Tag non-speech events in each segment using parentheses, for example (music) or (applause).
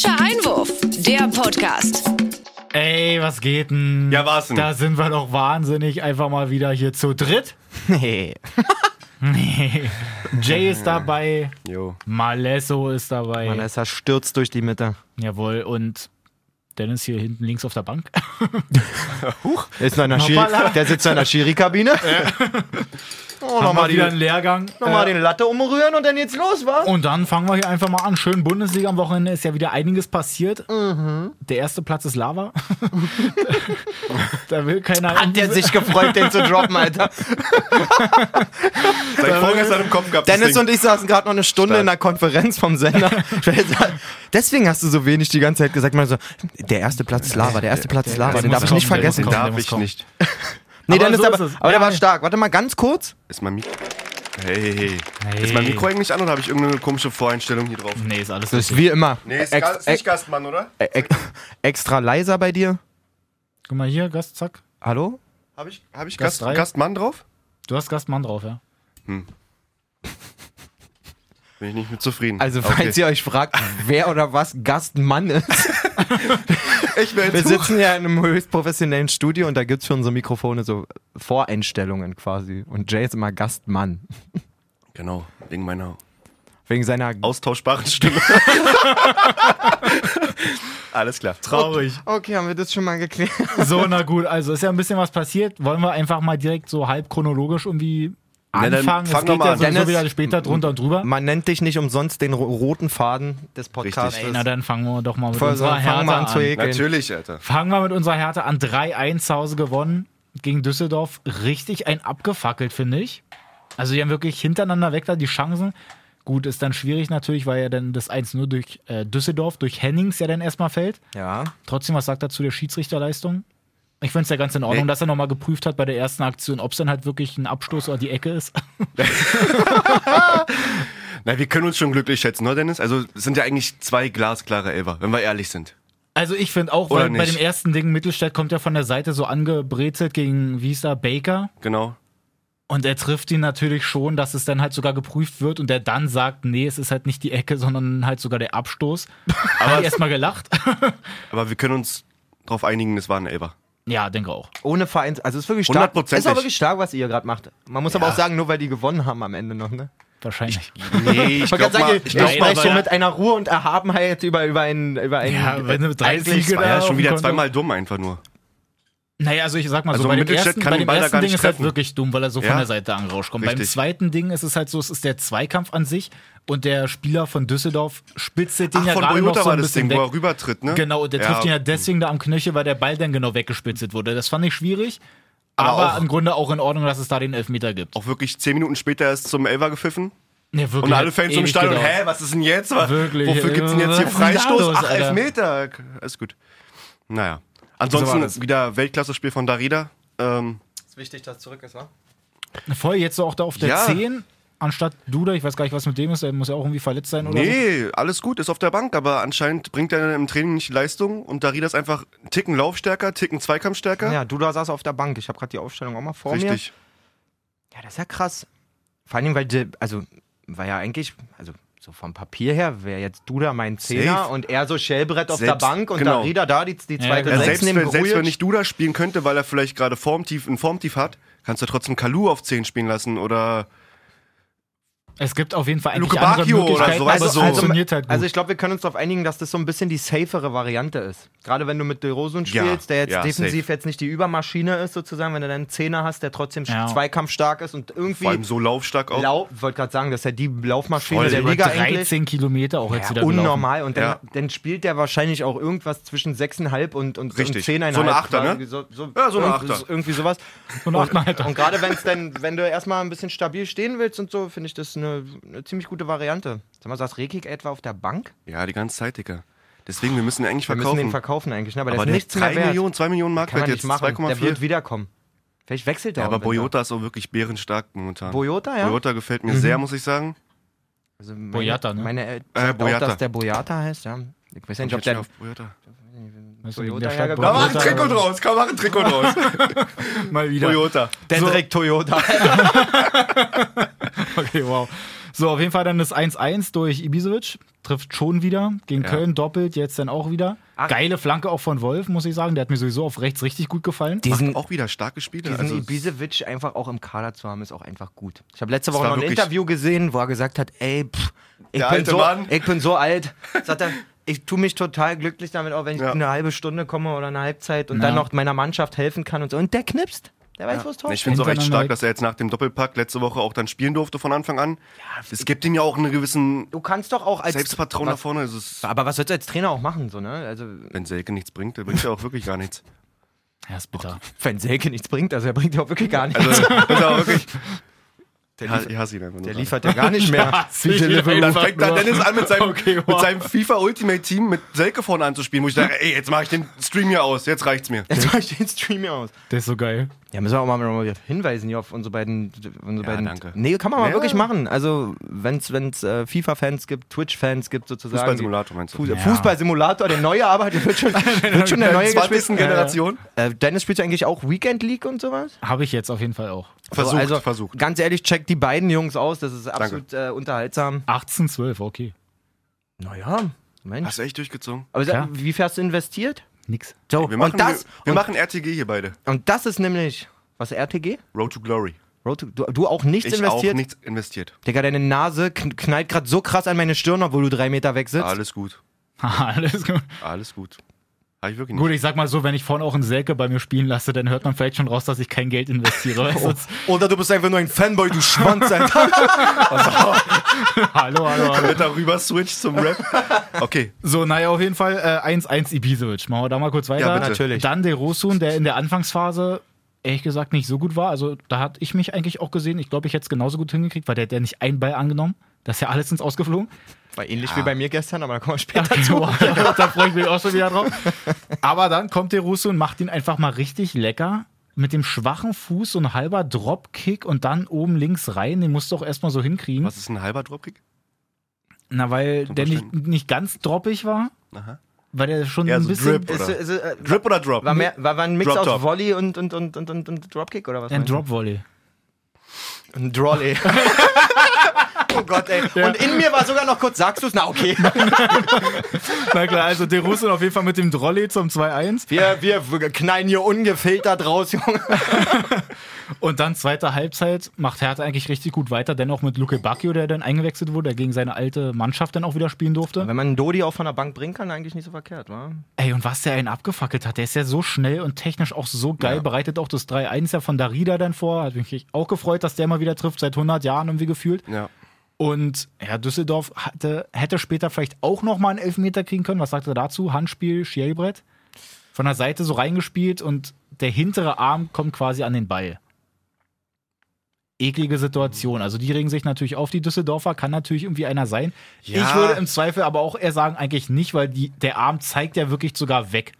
Falscher Einwurf, der Podcast. Ey, was geht denn? Ja, war's denn? Da sind wir doch wahnsinnig einfach mal wieder hier zu dritt. (laughs) Nee. Nee. Jay ist dabei, Jo. Malesso ist dabei. Vanessa stürzt durch die Mitte. Jawohl, und Dennis hier hinten links auf der Bank. (laughs) Der, ist noch in der. Schiri, der sitzt in der Schiri-Kabine. (laughs) Oh, nochmal wieder einen Lehrgang. nochmal Äh, den Latte umrühren und dann geht's los, wa? und dann fangen wir hier einfach mal an. Schön Bundesliga am Wochenende ist ja wieder einiges passiert. Mhm. Der erste Platz ist Lava. (laughs) da will keiner. Hat der sich gefreut, den zu droppen, Alter. Seit vorgestern im Kopf gehabt. Dennis und ich saßen gerade noch eine Stunde Stark. in der Konferenz vom Sender. (laughs) Deswegen hast du so wenig die ganze Zeit gesagt. Man so, der erste Platz ist Lava, der erste Platz ist Lava, den darf ich nicht vergessen. Den kommen. darf ich nicht. Nee, Aber Dennis, so aber, ist es. aber der Ja, war ja. stark. Warte mal ganz kurz. Ist mein Mikro. Hey, hey, hey. Ist mein Mikro eigentlich an oder habe ich irgendeine komische Voreinstellung hier drauf? Nee, ist alles Das ist richtig. wie immer. Nee, ist, Ex- ist nicht Gastmann, oder? ex- ex- extra leiser bei dir. Guck mal hier, Gast, zack. Hallo? Habe ich, hab ich Gast Gast. Gastmann drauf? Du hast Gastmann drauf, ja. Bin ich nicht mit zufrieden. Also, Okay. falls ihr euch fragt, wer oder was Gastmann ist. (laughs) ich will Wir sitzen ja in einem höchst professionellen Studio und da gibt es für unsere Mikrofone so Voreinstellungen quasi. Und Jay ist immer Gastmann. (laughs) Genau, wegen meiner Wegen seiner. austauschbaren Stimme. (laughs) Alles klar. Traurig. Okay, haben wir das schon mal geklärt? So, na gut, also ist ja ein bisschen was passiert. Wollen wir einfach mal direkt so halb chronologisch irgendwie Anfangen? fang es geht mal ja sowieso wieder später drunter und drüber. Man nennt dich nicht umsonst den ro roten Faden des Podcasts. Richtig. Ey, na dann fangen wir doch mal mit Voll- unserer Härte an an. Natürlich, Alter. Fangen wir mit unserer Härte an. 3-1 zu Hause gewonnen gegen Düsseldorf. Richtig ein abgefackelt, finde ich. Also die haben wirklich hintereinander weg da die Chancen. Gut, ist dann schwierig natürlich, weil ja dann das 1 nur durch äh, Düsseldorf, durch Hennings ja dann erstmal fällt. Ja. Trotzdem, was sagt er zu der Schiedsrichterleistung? Ich finde es ja ganz in Ordnung, Nee. dass er nochmal geprüft hat bei der ersten Aktion, ob es dann halt wirklich ein Abstoß oder die Ecke ist. (laughs) Na, wir können uns schon glücklich schätzen, ne, Dennis? Also, es sind ja eigentlich zwei glasklare Elfer, wenn wir ehrlich sind. Also ich finde auch, Oder weil bei dem ersten Ding Mittelstädt kommt ja von der Seite so angebrezelt gegen, wie hieß er, Baker. Genau. Und er trifft ihn natürlich schon, dass es dann halt sogar geprüft wird und der dann sagt, nee, es ist halt nicht die Ecke, sondern halt sogar der Abstoß. (laughs) Aber ich erstmal gelacht. (laughs) Aber wir können uns darauf einigen, es war ein Elfer. Ja, denke auch. Ohne Vereins. Also, es ist wirklich stark. Hundertprozentig. Ist auch wirklich stark, was ihr gerade macht. Man muss aber Ja. auch sagen, nur weil die gewonnen haben am Ende noch, ne? Wahrscheinlich. Nee, ich Man kann glaube sagen, mal, ich ich glaub glaub mal, aber so ja. mit einer Ruhe und Erhabenheit über, über einen. Über einen Ja, wenn du drei Siege war ja auf schon wieder zweimal dumm einfach nur. Naja, also ich sag mal Also so, bei dem ersten, bei dem ersten Ding ist halt treffen. wirklich dumm, weil er so Ja. von der Seite angerauscht kommt. Beim Richtig. zweiten Ding ist es halt so, es ist der Zweikampf an sich und der Spieler von Düsseldorf spitzelt den Ach, ja von gerade noch so ein das bisschen Ding, wo weg. er rübertritt, ne? Genau, und der Ja. trifft ihn ja deswegen da am Knöchel, weil der Ball dann genau weggespitzelt wurde. Das fand ich schwierig, aber, Aber auch- im Grunde auch in Ordnung, dass es da den Elfmeter gibt. Auch wirklich zehn Minuten später erst zum Elfer gepfiffen. Ja, wirklich, Und alle Fans im Stadion, gedauert. hä, was ist denn jetzt? Was- Wirklich, Wofür ey, gibt's denn jetzt hier ist da Freistoß? Ach? Elfmeter. Alles gut. Naja. So Ansonsten wieder Weltklasse-Spiel von Darida. Ähm, ist wichtig, dass zurück ist, wa? Voll, jetzt so auch da auf der Ja. 10, anstatt Duda, ich weiß gar nicht, was mit dem ist, der muss ja auch irgendwie verletzt sein oder so. nee, alles gut, ist auf der Bank, aber anscheinend bringt er im Training nicht die Leistung und Darida ist einfach einen Ticken Laufstärker, Ticken Zweikampfstärker. Ja, du da saß auf der Bank. Ich habe gerade die Aufstellung auch mal vor mir. Richtig. Ja, das ist ja krass. Vor allem, weil, also, war ja eigentlich, also so vom Papier her, wäre jetzt Duda mein Zehner Safe. und er so Schellbrett auf Selbst- der Bank und genau. Darida da die, die Ja, zweite genau. Ja, Sechs selbst, wenn, selbst wenn nicht Duda spielen könnte, weil er vielleicht gerade Formtief, ein Formtief hat, kannst du trotzdem Kalu auf 10 spielen lassen oder Es gibt auf jeden Fall eigentlich Luke andere Bacchio oder Möglichkeiten, sowas aber es so. funktioniert halt gut. Also ich glaube, wir können uns darauf einigen, dass das so ein bisschen die safere Variante ist. Gerade wenn du mit De Rosun Ja, spielst, der jetzt ja, defensiv jetzt nicht die Übermaschine ist sozusagen, wenn du dann einen Zehner hast, der trotzdem Ja. zweikampfstark ist und irgendwie vor allem so laufstark auch. Lau wollte gerade sagen, das ist ja die Laufmaschine Voll. der Liga eigentlich. 13 Kilometer auch jetzt Ja, wieder gelaufen. unnormal. Und dann, Ja. dann spielt der wahrscheinlich auch irgendwas zwischen 6,5 und, und, Richtig. und 10,5. So eine Achter, ne? So, so, Ja, so eine irgendwie- Achter. Irgendwie sowas. Und auch mal Und gerade wenn es dann, wenn du erstmal ein bisschen stabil stehen willst und so, finde ich das eine, eine ziemlich gute Variante. Sag mal, saß Rekik etwa auf der Bank? Ja, die ganze Zeit, Digga. Deswegen, wir müssen ihn eigentlich Wir müssen verkaufen. den verkaufen eigentlich, ne? aber, aber der ist nichts drei mehr wert. Millionen, 2 Millionen Mark wert nicht jetzt, machen. Der 2,4. wird wiederkommen. Vielleicht wechselt er Ja, auch aber. Boyota ist auch wirklich bärenstark momentan. Boyota, ja? Boyota gefällt mir sehr, muss ich sagen. Also meine, Boyata, ne? Meine Eltern Äh, sagt auch, Boyata. dass der Boyata heißt, ja. Ich weiß ja nicht, ob der... Weißt du, Toyota der Da mach ein draus, komm, mach ein Trikot (laughs) draus. Mal wieder. Boyota. Dendrick Toyota. (laughs) Okay, wow. So, auf jeden Fall dann das 1-1 durch Ibisevic. Trifft schon wieder. Gegen Ja. Köln doppelt, jetzt dann auch wieder. Ach. Geile Flanke auch von Wolf, muss ich sagen. Der hat mir sowieso auf rechts richtig gut gefallen. Diesen, Macht auch wieder starke Spiele. diesen Also, Ibisevic einfach auch im Kader zu haben, ist auch einfach gut. Ich habe letzte Woche noch ein Interview gesehen, wo er gesagt hat, ey, pff, ich, bin so, ich bin so alt. Sagt er, (laughs) ich tue mich total glücklich damit, auch wenn ich Ja. eine halbe Stunde komme oder eine Halbzeit und Ja. dann noch meiner Mannschaft helfen kann und so. Und der knipst. Der weiß, wo es Tor ich finde es auch echt Hintereinander stark, dass er jetzt nach dem Doppelpack letzte Woche auch dann spielen durfte von Anfang an. Es gibt ihm ja auch einen gewissen Du kannst doch auch als Selbstvertrauen da was, vorne. Es ist, Aber was sollst du als Trainer auch machen, so, ne? Also, wenn Selke nichts bringt, der bringt ja auch wirklich gar nichts. Ja, ist bitter. (laughs) wenn Selke nichts bringt, also er bringt ja auch wirklich gar nichts. Also, ist auch wirklich. (laughs) der, Ja, liefert, ich hasse ihn einfach nur. der liefert ja gar nicht (laughs) mehr. (laughs) Dann fängt dann Dennis an mit seinem, (laughs) Okay, wow. mit seinem FIFA Ultimate Team mit Selke vorne anzuspielen, wo ich sage, ey, jetzt mache ich den Stream hier aus, jetzt reicht's mir. Jetzt mach ich den Stream hier aus. Der ist so geil. Ja, müssen wir auch mal, hinweisen hier auf unsere beiden. Unsere Ja, beiden danke. Nee, kann man mal Ja. wirklich machen. Also, wenn es wenn's, äh, FIFA-Fans gibt, Twitch-Fans gibt sozusagen. Fußballsimulator meinst du? Fuß Ja. Fußballsimulator, der neue aber, der wird schon, (laughs) wird schon der neue 20. gespielt. Generation? Äh, Dennis spielt ja eigentlich auch Weekend League und sowas? Habe ich jetzt auf jeden Fall auch. Versucht, also, versucht. Ganz ehrlich, checkt die beiden Jungs aus, das ist absolut äh, unterhaltsam. 18, 12, okay. Naja, Mensch. Hast du echt durchgezogen? Aber wie viel hast du investiert? Nix. So, Wir machen, und, das, wir, wir und, machen RTG hier beide. und das ist nämlich, was, RTG? Road to Glory. Road to, du, du auch nichts Ich investiert? auch nichts investiert. Digga, deine Nase kn- knallt gerade so krass an meine Stirn, obwohl du drei Meter weg sitzt. Alles gut. (laughs) Alles gut. Alles gut. Habe ich wirklich nicht. Gut, ich sag mal so, wenn ich vorne auch einen Selke bei mir spielen lasse, dann hört man vielleicht schon raus, dass ich kein Geld investiere. (laughs) Du? Oder du bist einfach nur ein Fanboy, du Schwanz, Alter. (laughs) hallo, hallo, hallo. Wird darüber switch zum Rap. Okay. So, naja, auf jeden Fall äh, 1-1 Ibisevic. Machen wir da mal kurz weiter. Ja, bitte. Natürlich. Dann der Rosun, der in der Anfangsphase ehrlich gesagt nicht so gut war. Also da hatte ich mich eigentlich auch gesehen. Ich glaube, ich hätte es genauso gut hingekriegt, weil der hat ja nicht einen Ball angenommen. Das ist ja alles ins Ausgeflogen. War ähnlich wie bei mir gestern, aber da kommen wir (laughs) später Okay, zu. wow, (laughs) ja, da freue ich mich auch schon wieder drauf. (laughs) Aber dann kommt der Russo und macht ihn einfach mal richtig lecker. Mit dem schwachen Fuß so ein halber Dropkick und dann oben links rein. Den musst du auch erstmal so hinkriegen. Was ist ein halber Dropkick? Na, weil Zum der nicht, nicht ganz droppig war. Aha. Weil der schon Ja, ein so bisschen. Drip. Ist, Oder? ist, äh, Drip oder Drop? war, mehr, war, war ein Mix Drop aus Top. Volley und, und, und, und, und, und Dropkick oder was? Ein? Drop Volley. Ein Drolley. Oh Gott, ey. Und in mir war sogar noch kurz, sagst du es? Na, okay. (laughs) Na klar, also der Russo auf jeden Fall mit dem Drolley zum 2-1. Wir, wir knallen hier ungefiltert raus, Junge. (laughs) Und dann zweite Halbzeit macht Hertha eigentlich richtig gut weiter. Dennoch mit Luke Bacchio, der dann eingewechselt wurde, der gegen seine alte Mannschaft dann auch wieder spielen durfte. Wenn man einen Dodi auch von der Bank bringen kann, eigentlich nicht so verkehrt, wa? Ey, und was der einen abgefackelt hat, der ist ja so schnell und technisch auch so geil, Ja. bereitet auch das 3-1 ja von Darida dann vor. Hat mich auch gefreut, dass der mal wieder trifft, seit 100 Jahren irgendwie gefühlt. Ja. Und ja, Düsseldorf hatte, hätte später vielleicht auch nochmal einen Elfmeter kriegen können. Was sagt er dazu? Handspiel, Schielbrett. Von der Seite so reingespielt und der hintere Arm kommt quasi an den Ball. Eklige Situation. Also die regen sich natürlich auf, die Düsseldorfer. Kann natürlich irgendwie einer sein. Ja. Ich würde im Zweifel aber auch eher sagen, eigentlich nicht, weil die, der Arm zeigt ja wirklich sogar weg.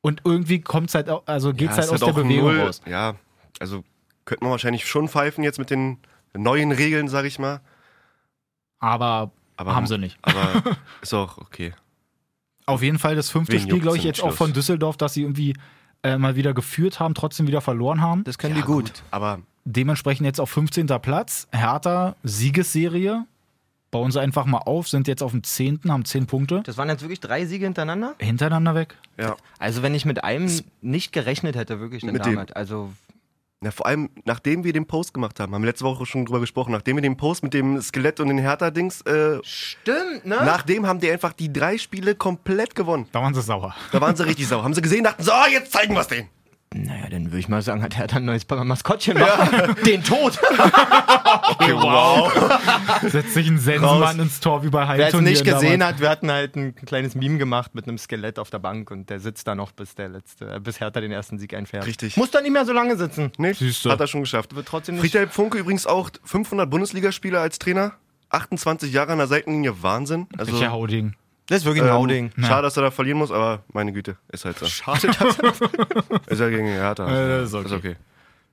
Und irgendwie kommt's halt also geht's Ja, halt aus der auch ein Bewegung Null. raus. Ja, also könnte man wahrscheinlich schon pfeifen jetzt mit den neuen Regeln, sag ich mal. Aber, Aber haben sie nicht. Aber (laughs) ist auch okay. Auf jeden Fall das fünfte Wen Spiel, glaube ich, jetzt auch Schluss? von Düsseldorf, dass sie irgendwie äh, mal wieder geführt haben, trotzdem wieder verloren haben. Das können Ja, die gut. Aber Dementsprechend jetzt auf 15. Platz. Hertha, Siegesserie. Bauen sie einfach mal auf, sind jetzt auf dem 10., haben 10 Punkte. Das waren jetzt wirklich drei Siege hintereinander? Hintereinander weg. ja. Also, wenn ich mit einem nicht gerechnet hätte, wirklich, dann Mit dem. damit. Also, Na, vor allem, nachdem wir den Post gemacht haben, haben wir letzte Woche schon drüber gesprochen, nachdem wir den Post mit dem Skelett und den Hertha-Dings, äh, stimmt, ne? nachdem haben die einfach die drei Spiele komplett gewonnen. Da waren sie sauer. Da waren sie richtig sauer. Haben sie gesehen, dachten so, oh, jetzt zeigen wir es denen. Naja, dann würde ich mal sagen, hat er dann ein neues Maskottchen machen. (laughs) Den Tod. (laughs) Okay, wow. Setzt sich ein Sensenmann ins Tor wie bei Wer es Heimturnieren nicht gesehen damals. hat, wir hatten halt ein kleines Meme gemacht mit einem Skelett auf der Bank und der sitzt da noch, bis der letzte, äh, bis Hertha den ersten Sieg einfährt. Richtig. Muss da nicht mehr so lange sitzen. Nee, Siehste. hat er schon geschafft. Wird trotzdem nicht. Friedhelm Funke übrigens auch 500 Bundesligaspiele als Trainer. 28 Jahre an der Seitenlinie, Wahnsinn. Also, Welcher Hauding. Das ist wirklich ein ähm, Hauding. Schade, dass er da verlieren muss, aber meine Güte, ist halt so. Schade, dass (laughs) Ist ja gegen Hertha. Äh, das ist okay. Ist okay.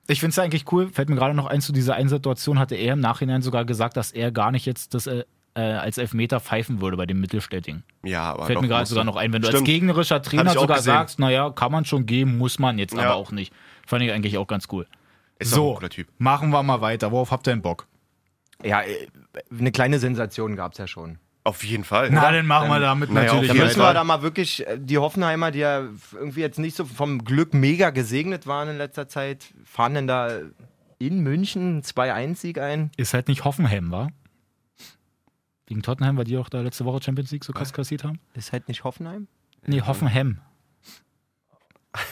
Ich finde es ja eigentlich cool, fällt mir gerade noch ein, zu dieser einen Situation hatte er im Nachhinein sogar gesagt, dass er gar nicht jetzt das äh, äh, als Elfmeter pfeifen würde bei dem Mittelstädting. Ja, aber Fällt doch, mir gerade sogar noch ein, wenn du als gegnerischer Trainer sogar gesehen. sagst, naja, kann man schon geben, muss man jetzt Ja. aber auch nicht. Fand ich eigentlich auch ganz cool. Ist so, ein cooler Typ. machen wir mal weiter. Worauf habt ihr denn Bock? Ja, äh, eine kleine Sensation gab es ja schon. Auf jeden Fall. Na, dann machen wir damit naja, natürlich auf Da jeden müssen wir da mal wirklich, äh, die Hoffenheimer, die ja irgendwie jetzt nicht so vom Glück mega gesegnet waren in letzter Zeit, fahren denn da in München einen 2-1-Sieg ein? Ist halt nicht Hoffenheim, war? Gegen Tottenham, weil die auch da letzte Woche Champions League so krass kassiert haben? Ist halt nicht Hoffenheim? Nee, Hoffenheim.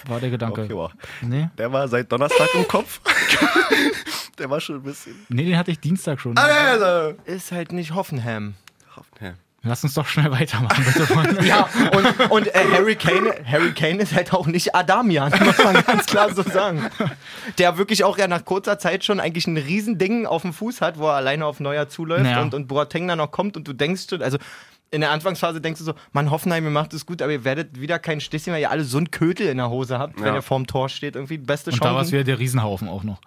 War der Gedanke. Okay, wow. Nee? Der war seit Donnerstag im Kopf. (laughs) Der war schon ein bisschen. nee, den hatte ich Dienstag schon. Also. Ist halt nicht Hoffenheim. Ja. Lass uns doch schnell (laughs) weitermachen, bitte. (laughs) Ja, und, und äh, Harry, Kane, Harry Kane ist halt auch nicht Adamian, muss man ganz klar so sagen. Der wirklich auch ja nach kurzer Zeit schon eigentlich ein Riesending auf dem Fuß hat, wo er alleine auf Neuer zuläuft Ja. und, und Boateng dann noch kommt und du denkst schon, also in der Anfangsphase denkst du so, Mann, Hoffenheim, ihr macht es gut, aber ihr werdet wieder kein Stisschen, weil ihr alle so einen Kötel in der Hose habt, wenn Ja. ihr vorm Tor steht. Irgendwie beste Und da war es Chance. wieder der Riesenhaufen auch noch.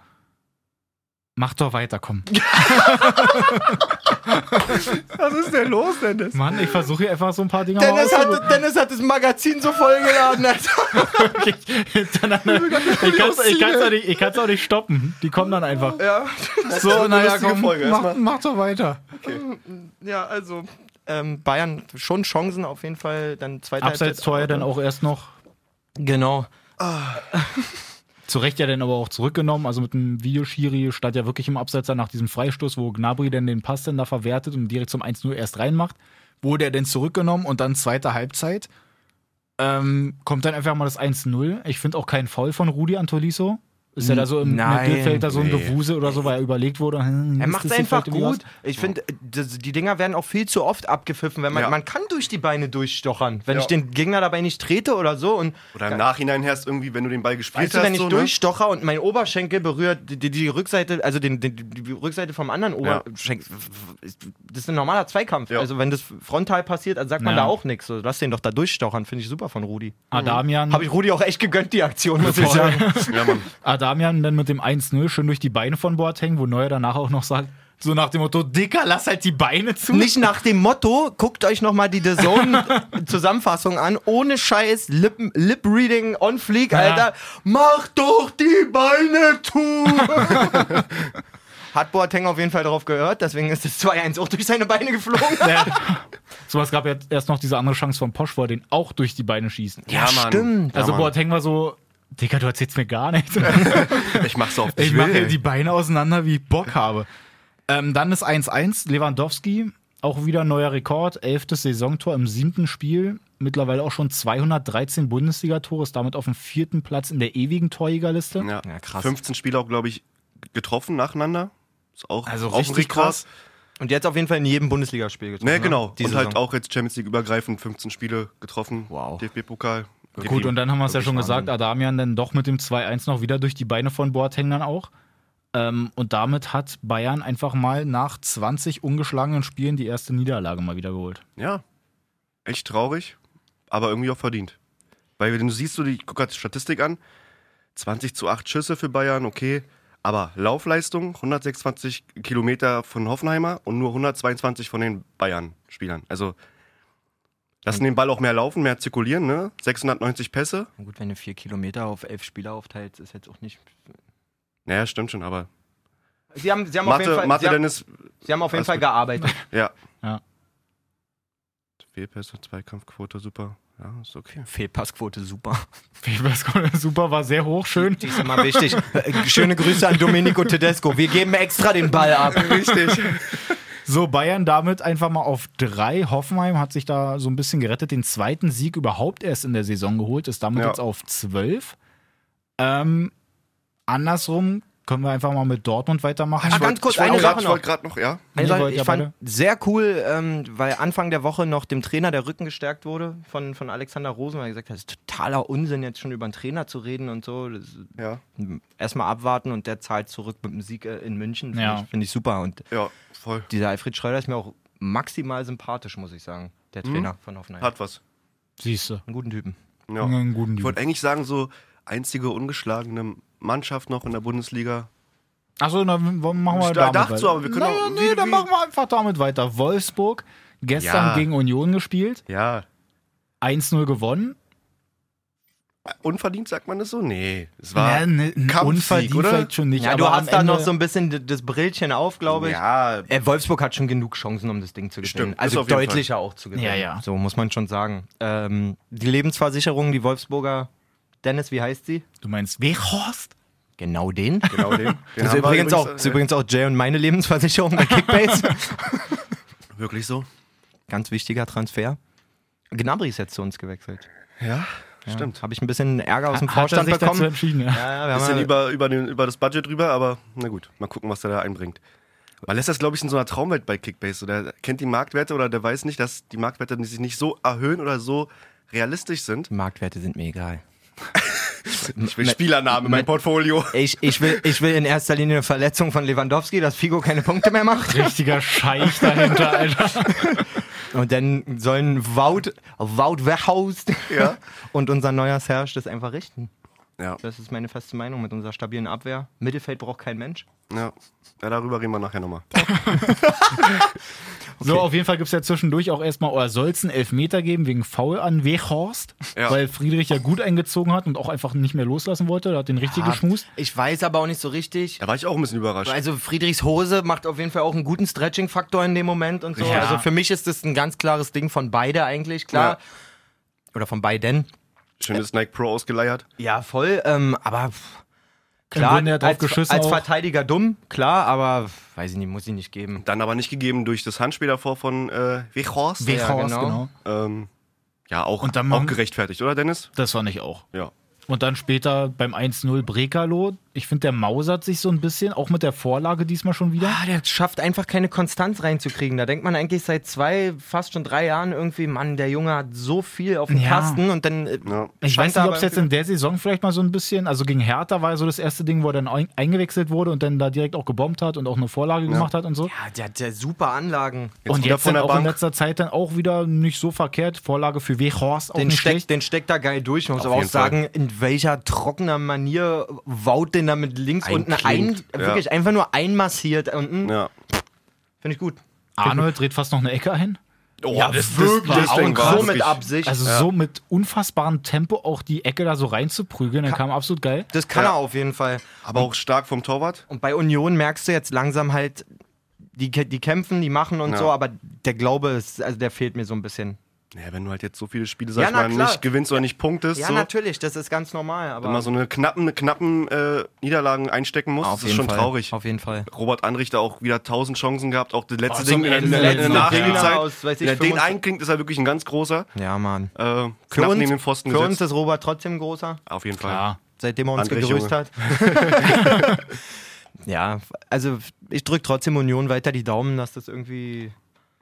Mach doch weiter, komm. (laughs) Was ist denn los, Dennis? Mann, ich versuche hier einfach so ein paar Dinge Dennis hat, Dennis hat das Magazin so vollgeladen. Alter. hintereinander. Ich kann es ich auch, ich auch nicht stoppen. Die kommen dann einfach. Ja. So, naja, komm, Folge, mach, mach doch weiter. Ja, also ähm, Bayern schon Chancen auf jeden Fall. Dann zweite Abseits-Tor ja dann auch erst noch. Genau. Zu Recht ja dann aber auch zurückgenommen. Also mit dem Videoschiri stand ja wirklich im dann nach diesem Freistoß, wo Gnabry dann den Pass dann da verwertet und direkt zum 1-0 erst reinmacht. Wurde er dann zurückgenommen und dann zweite Halbzeit. Ähm, kommt dann einfach mal das 1-0. Ich finde auch kein Foul von Rudi Antolisso. Ist ja da so im Nein, Mittelfeld da so ein nee. Gewuse oder so, weil er überlegt wurde. hm, Er macht es einfach gut. Ich finde, die Dinger werden auch viel zu oft abgepfiffen, wenn man, Ja. man kann durch die Beine durchstochern. Wenn Ja. ich den Gegner dabei nicht trete oder so und Oder im Nachhinein erst irgendwie, wenn du den Ball gespielt Weißt du, hast. wenn ich so, ne? durchstocher und mein Oberschenkel berührt die, die, die Rückseite, also den, den, die Rückseite vom anderen Oberschenkel, das ist ein normaler Zweikampf. Ja. Also wenn das frontal passiert, dann sagt man Ja. da auch nichts. So, lass den doch da durchstochern, finde ich super von Rudi. Adamian. Habe ich Rudi auch echt gegönnt, die Aktion, muss ich sagen. Ne? (laughs) Ja, Mann. Adamian dann mit dem 1-0 schön durch die Beine von Boateng, wo Neuer danach auch noch sagt, so nach dem Motto, Dicker, lass halt die Beine zu. Nicht nach dem Motto, guckt euch nochmal die The Zone-Zusammenfassung (laughs) an, ohne Scheiß, Lip- Lip-Reading on fleek, Ja. Alter. Mach doch die Beine zu! (laughs) Hat Boateng auf jeden Fall drauf gehört, deswegen ist das 2-1 auch durch seine Beine geflogen. Ja. So, es gab jetzt erst noch diese andere Chance von Posch, wo er den auch durch die Beine schießt. Ja, Mann. stimmt. also Ja, Mann. Boateng war so, Dicker, du erzählst mir gar nichts. (laughs) Ich mach's auf ich dich mache will. hier die Beine auseinander, wie ich Bock habe. Ähm, dann ist 1-1, Lewandowski, auch wieder neuer Rekord, elftes Saisontor im siebten Spiel. Mittlerweile auch schon 213 Bundesligatore, ist damit auf dem vierten Platz in der ewigen Torjägerliste. Ja. Ja, krass. 15 Spiele auch, glaube ich, getroffen nacheinander. Ist auch, Also auch richtig Rekord. krass. Und jetzt auf jeden Fall in jedem Bundesligaspiel getroffen. Ne, genau. Die und halt Saison. auch jetzt Champions League übergreifend 15 Spiele getroffen. Wow. DFB-Pokal. Gut, und dann haben wir es ja schon gesagt. Adamian dann doch mit dem 2-1 noch wieder durch die Beine von Boateng dann auch. Ähm, und damit hat Bayern einfach mal nach 20 ungeschlagenen Spielen die erste Niederlage mal wieder geholt. Ja. Echt traurig, aber irgendwie auch verdient. Weil wenn du siehst, du die, guck grad die Statistik an, 20 zu 8 Schüsse für Bayern, okay. Aber Laufleistung, 126 Kilometer von Hoffenheimer und nur 122 von den Bayern-Spielern. Also lassen den Ball auch mehr laufen, mehr zirkulieren, ne? 690 Pässe. Na Gut, wenn du vier Kilometer auf elf Spieler aufteilst, ist jetzt auch nicht. Naja, stimmt schon, aber Sie haben, sie haben auf jeden Mathe, Fall, Mathe sie haben, Dennis, sie haben auf jeden Fall gut. gearbeitet. (laughs) ja. Ja. Fehlpässe, Zweikampfquote, super. Ja, ist okay. Fehlpassquote super. (laughs) Super, war sehr hoch, schön. Die ist immer wichtig. (laughs) Schöne Grüße an Domenico Tedesco. Wir geben extra den Ball ab. Richtig. So, Bayern damit einfach mal auf drei. Hoffenheim hat sich da so ein bisschen gerettet, den zweiten Sieg überhaupt erst in der Saison geholt, ist damit Ja. jetzt auf zwölf. Ähm, andersrum können wir einfach mal mit Dortmund weitermachen. Ah, ganz kurz, ich eine Sache Ich noch. gerade noch, ja. Nee, Eine Sache, ihr ich fand beide? sehr cool, ähm, weil Anfang der Woche noch dem Trainer der Rücken gestärkt wurde von, von Alexander Rosen, weil er gesagt hat, es ist totaler Unsinn, jetzt schon über einen Trainer zu reden und so. Das, Ja, erstmal abwarten und der zahlt zurück mit dem Sieg äh, in München. Finde Ja. ich, find ich super. Und ja, voll. dieser Alfred Schreuder ist mir auch maximal sympathisch, muss ich sagen. Der Trainer von Hoffenheim. Hat was. Siehst du. einen guten Typen. Ja. Einen guten Ich Typ. wollte eigentlich sagen, so einzige ungeschlagene Mannschaft noch in der Bundesliga. Achso, dann machen wir Ich damit dachte weiter. so, aber wir können naja, auch- nee, wie- dann wie- machen wir einfach damit weiter. Wolfsburg, gestern Ja. gegen Union gespielt, Ja. 1-0 gewonnen. unverdient, sagt man das so? Nee, es war Ja, ne, ein Kampfsieg, unverdient oder? vielleicht schon nicht. Ja, aber du hast da noch so ein bisschen das Brillchen auf, glaube ich. Ja, Äh, Wolfsburg hat schon genug Chancen, um das Ding zu gewinnen. Stimmt, also auf jeden deutlicher auch zu gewinnen. Ja, ja. So muss man schon sagen. Ähm, die Lebensversicherung, die Wolfsburger, Dennis, wie heißt sie? Du meinst Weghorst? Genau den. (laughs) genau den. den Das ist übrigens, auch, ist übrigens auch Jay und meine Lebensversicherung bei Kickbase. (laughs) Wirklich so? Ganz wichtiger Transfer. Gnabry ist jetzt zu uns gewechselt. Ja, stimmt. Habe ich ein bisschen Ärger aus dem Hat er Vorstand sich dazu bekommen. entschieden, ja. Ja, ja, wir Bisschen ja- über, über, den, über das Budget drüber, aber na gut, mal gucken, was der da einbringt. Man lässt das, glaube ich, in so einer Traumwelt bei Kickbase. Der kennt die Marktwerte oder der weiß nicht, dass die Marktwerte sich nicht so erhöhen oder so realistisch sind. Marktwerte sind mir egal. Ich will Spielernamen in meinem Portfolio. Ich, ich, will, ich will in erster Linie eine Verletzung von Lewandowski, dass Figo keine Punkte mehr macht. Richtiger Scheich dahinter, Alter. Und dann sollen Wout, Wout Weghorst Ja. und unser neuer Serge das einfach richten. Ja, Das ist meine feste Meinung mit unserer stabilen Abwehr. Mittelfeld braucht kein Mensch. ja. ja darüber reden wir nachher nochmal. (laughs) So, auf jeden Fall gibt es ja zwischendurch auch erstmal, oder soll es einen Elfmeter geben wegen Foul an Weghorst, Ja. weil Friedrich ja gut eingezogen hat und auch einfach nicht mehr loslassen wollte. Der hat den richtig geschmust. Ich weiß aber auch nicht so richtig. Da war ich auch ein bisschen überrascht. Also Friedrichs Hose macht auf jeden Fall auch einen guten Stretching-Faktor in dem Moment und so. Ja. Also für mich ist das ein ganz klares Ding von beide eigentlich, klar. Ja. Oder von beiden. Schönes Nike Pro ausgeleiert. Ja, voll. Ähm, aber pff, klar, als, als. Verteidiger dumm, klar, aber weiß ich nicht, muss ich nicht geben. Dann aber nicht gegeben durch das Handspiel davor von äh, Weghorst. Weghorst, genau. genau. Ähm, ja, auch, Und dann auch gerechtfertigt, oder Dennis? Das fand ich auch. Ja. Und dann später beim 1-0 Brekalo. Ich finde, der mausert sich so ein bisschen, auch mit der Vorlage diesmal schon wieder. Ah, der schafft einfach keine Konstanz reinzukriegen. Da denkt man eigentlich seit zwei, fast schon drei Jahren irgendwie, Mann, der Junge hat so viel auf dem Ja. Kasten und dann. äh, Ja. Ich weiß nicht, ob es jetzt in der Saison vielleicht mal so ein bisschen, also gegen Hertha war ja so das erste Ding, wo er dann ein- eingewechselt wurde und dann da direkt auch gebombt hat und auch eine Vorlage gemacht hat und so. Ja, der hat ja super Anlagen. Jetzt und jetzt von der auch in Bank. letzter Zeit dann auch wieder nicht so verkehrt. Vorlage für Weghorst auch Den nicht steckt, schlecht. den steckt da geil durch. Man muss Auf aber auch jeden Fall. sagen, in welcher trockener Manier Wout den da mit links unten ein, Einklingt, ja. wirklich einfach nur einmassiert unten. Ja. Finde ich gut. Arnold dreht fast noch eine Ecke ein. Oh, Ja, wirklich. das Ding Und war so mit wirklich- Absicht. Also Ja. so mit unfassbarem Tempo auch die Ecke da so reinzuprügeln, dann kam absolut geil. das kann Ja. er auf jeden Fall. Aber auch stark vom Torwart. Und bei Union merkst du jetzt langsam halt, die, die kämpfen, die machen und Ja. so, aber der Glaube, ist, also der fehlt mir so ein bisschen. Ja, wenn du halt jetzt so viele Spiele, sag Ja, ich mal, klar. nicht gewinnst oder nicht punktest, Ja, so, natürlich, das ist ganz normal. Aber immer so eine knappen, knappen äh, Niederlagen einstecken musst, auf das ist jeden schon Fall. traurig. Auf jeden Fall. Robert Anrichter auch wieder tausend Chancen gehabt, auch das letzte Oh, Ding zum in der, in Ende, der, Wenn er den 25 einklingt, ist er wirklich ein ganz großer. Ja, Mann. Äh, Für knapp uns, neben den Pfosten für uns gesetzt. ist Robert trotzdem großer, Auf jeden Fall. Klar. seitdem er uns André, gegrüßt Junge. hat. (laughs) ja, also ich drücke trotzdem Union weiter die Daumen, dass das irgendwie,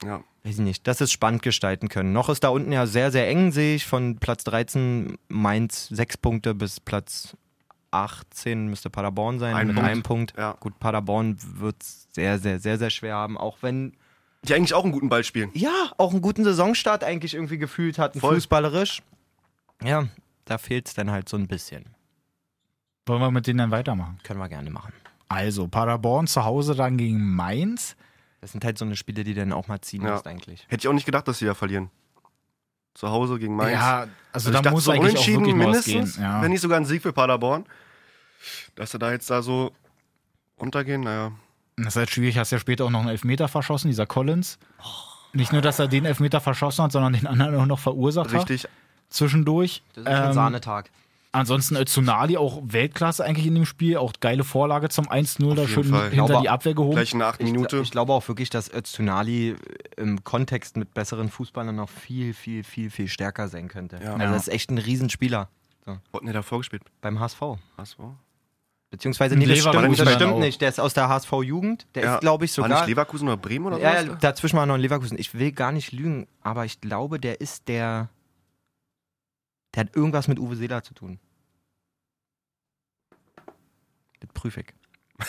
Ja. Weiß ich nicht, dass es spannend gestalten können. Noch ist da unten ja sehr, sehr eng, sehe ich, von Platz 13 Mainz sechs Punkte bis Platz 18 müsste Paderborn sein Ein mit Punkt. einem Punkt. Ja. Gut, Paderborn wird es sehr, sehr, sehr, sehr schwer haben, auch wenn Die eigentlich auch einen guten Ball spielen. ja, auch einen guten Saisonstart eigentlich irgendwie gefühlt hatten, Voll. fußballerisch. Ja, da fehlt es dann halt so ein bisschen. Wollen wir mit denen dann weitermachen? Können wir gerne machen. Also, Paderborn zu Hause dann gegen Mainz. Das sind halt so eine Spiele, die dann auch mal ziehen Ja. musst eigentlich. Hätte ich auch nicht gedacht, dass sie da verlieren. Zu Hause gegen Mainz. Ja, also ich da muss so eigentlich auch unentschieden was mindestens, gehen. Ja. wenn nicht sogar ein Sieg für Paderborn. Dass sie da jetzt da so untergehen, naja. Das ist halt schwierig, hast ja später auch noch einen Elfmeter verschossen, dieser Collins. Nicht nur, dass er den Elfmeter verschossen hat, sondern den anderen auch noch verursacht hat. Richtig. Zwischendurch. Das ist ein Ähm, Sahnetag. Ansonsten äh, Tsunali auch Weltklasse eigentlich in dem Spiel. Auch geile Vorlage zum 1-0, da schön Fall. hinter glaube, die Abwehr gehoben. Gleich in Ich, Minute. gl- ich glaube auch wirklich, dass Öztunali im Kontext mit besseren Fußballern noch viel, viel, viel, viel stärker sein könnte. Ja. Also Ja. das ist echt ein Riesenspieler Wo hat denn der davor gespielt? beim HSV. Achso. Beziehungsweise, In nee, das Leverkusen stimmt, das stimmt nicht. Der ist aus der HSV-Jugend. Der Ja. ist, glaube ich, War sogar... nicht Leverkusen oder Bremen oder Ja, so? ja, dazwischen war noch ein Leverkusen. Ich will gar nicht lügen, aber ich glaube, der ist der. Der hat irgendwas mit Uwe Seeler zu tun. Prüfe ich. (laughs)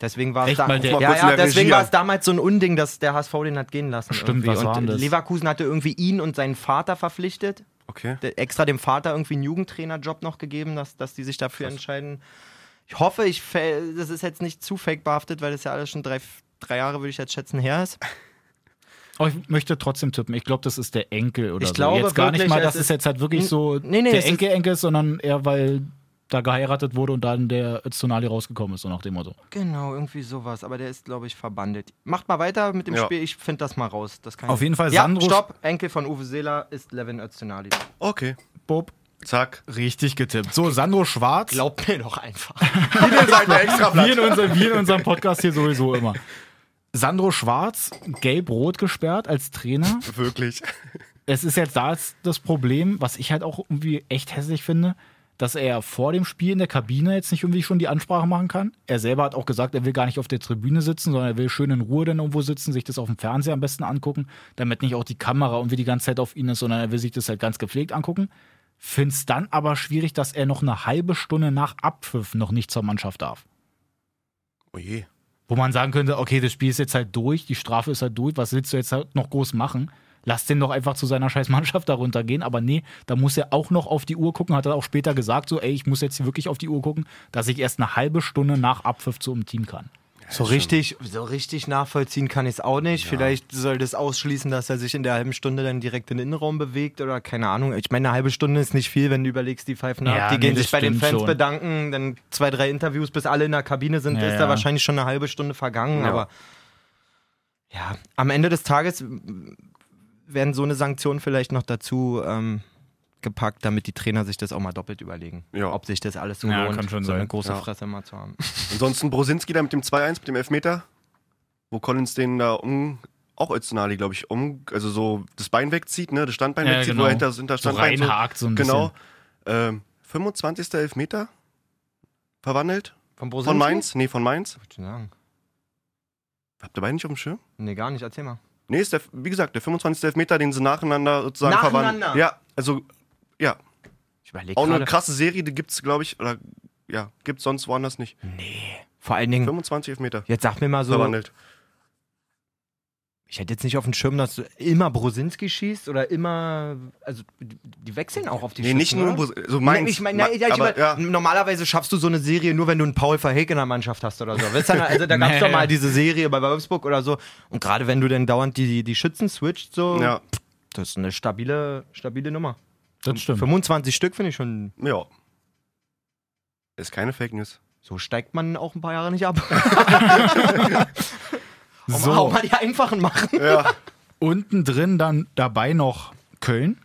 Deswegen war es da, mal Mal ja, ja, deswegen war es damals so ein Unding, dass der HSV den hat gehen lassen. Stimmt, irgendwie. was war und das? Leverkusen hatte irgendwie ihn und seinen Vater verpflichtet. Okay. Extra dem Vater irgendwie einen Jugendtrainerjob noch gegeben, dass, dass die sich dafür entscheiden. Ich hoffe, ich das ist jetzt nicht zu fake behaftet, weil das ja alles schon drei, drei Jahre, würde ich jetzt schätzen, her ist. (laughs) Aber ich möchte trotzdem tippen. Ich glaube, das ist der Enkel oder Ich so. glaube jetzt gar nicht wirklich, mal, es dass es ist- jetzt halt wirklich so Nee, nee, es der Enkel-Enkel ist, sondern eher, weil da geheiratet wurde und dann der Öztunali rausgekommen ist, so nach dem Motto. Genau, irgendwie sowas. Aber der ist, glaube ich, verbandet. Macht mal weiter mit dem Ja. Spiel. Ich finde das mal raus. Das kann Auf ich- jeden Fall Ja, Sandro- stopp. Enkel von Uwe Seeler ist Levin Öztunali. Okay. Bob, Zack. richtig getippt. So, Sandro Schwarz. Glaubt mir doch einfach. (laughs) wie, in unserem, wie in unserem Podcast hier sowieso immer. Sandro Schwarz, gelb-rot gesperrt als Trainer. Wirklich. es ist jetzt da das Problem, was ich halt auch irgendwie echt hässlich finde, dass er vor dem Spiel in der Kabine jetzt nicht irgendwie schon die Ansprache machen kann. Er selber hat auch gesagt, er will gar nicht auf der Tribüne sitzen, sondern er will schön in Ruhe dann irgendwo sitzen, sich das auf dem Fernseher am besten angucken, damit nicht auch die Kamera irgendwie die ganze Zeit auf ihn ist, sondern er will sich das halt ganz gepflegt angucken. Find's dann aber schwierig, dass er noch eine halbe Stunde nach Abpfiff noch nicht zur Mannschaft darf. Oh je. Wo man sagen könnte, okay, das Spiel ist jetzt halt durch, die Strafe ist halt durch, was willst du jetzt halt noch groß machen? Lass den doch einfach zu seiner scheiß Mannschaft darunter gehen. Aber nee, da muss er auch noch auf die Uhr gucken, hat er auch später gesagt, so, ey, ich muss jetzt hier wirklich auf die Uhr gucken, dass ich erst eine halbe Stunde nach Abpfiff zu einem Team kann. So richtig, so richtig nachvollziehen kann ich es auch nicht. Vielleicht soll das ausschließen, dass er sich in der halben Stunde dann direkt in den Innenraum bewegt oder keine Ahnung. Ich meine, eine halbe Stunde ist nicht viel, wenn du überlegst, die pfeifen ab, Ja, die nee, gehen sich bei den Fans schon. bedanken, dann zwei, drei Interviews, bis alle in der Kabine sind, Ja, ist ja. da wahrscheinlich schon eine halbe Stunde vergangen. Ja. Aber ja, am Ende des Tages werden so eine Sanktion vielleicht noch dazu ähm, gepackt, damit die Trainer sich das auch mal doppelt überlegen. Ja. Ob sich das alles so Ja, lohnt, kann schon so eine sein. große Ja. Fresse mal zu haben. (laughs) Ansonsten Brosinski da mit dem 2-1, mit dem Elfmeter, wo Collins den da um, auch Öztunali, glaube ich, um, also so das Bein wegzieht, ne, das Standbein Ja, wegzieht, genau. wo er hinter, hinter So Standbein reinhakt so ein Genau. Ähm, 25. Elfmeter verwandelt Von, von Mainz? Nee, von Mainz. Würd ich sagen. Habt ihr beide nicht auf dem Schirm? Nee, gar nicht. Erzähl mal. Nee, ist der, wie gesagt, der 25. Elfmeter, den sie nacheinander sozusagen Nacheinander? verwandeln. Ja, also, ja. Ich überlege Auch eine gerade. krasse Serie, die gibt's, glaube ich, oder ja, gibt's sonst woanders nicht. Vor allen Dingen, 25 Elfmeter jetzt sag mir mal so, verwandelt. Ich hätte jetzt nicht auf dem Schirm, dass du immer Brosinski schießt oder immer, also die wechseln auch auf die Nee, Schützen, nicht nur oder? Bros- so. Nee, ich meine, Ma- ja, ich aber, mein, ja. normalerweise schaffst du so eine Serie nur, wenn du einen Paul Verheek in der Mannschaft hast oder so. Weißt du, also da gab es doch mal diese Serie bei Wolfsburg oder so. Und gerade wenn du dann dauernd die, die Schützen switcht, so, Ja, das ist eine stabile, stabile Nummer. Das stimmt. 25 Stück finde ich schon, ja. Ist keine Fake News. so steigt man auch ein paar Jahre nicht ab. (laughs) (laughs) Auch So, mal die einfachen machen. Ja. (laughs) unten drin dann dabei noch Köln.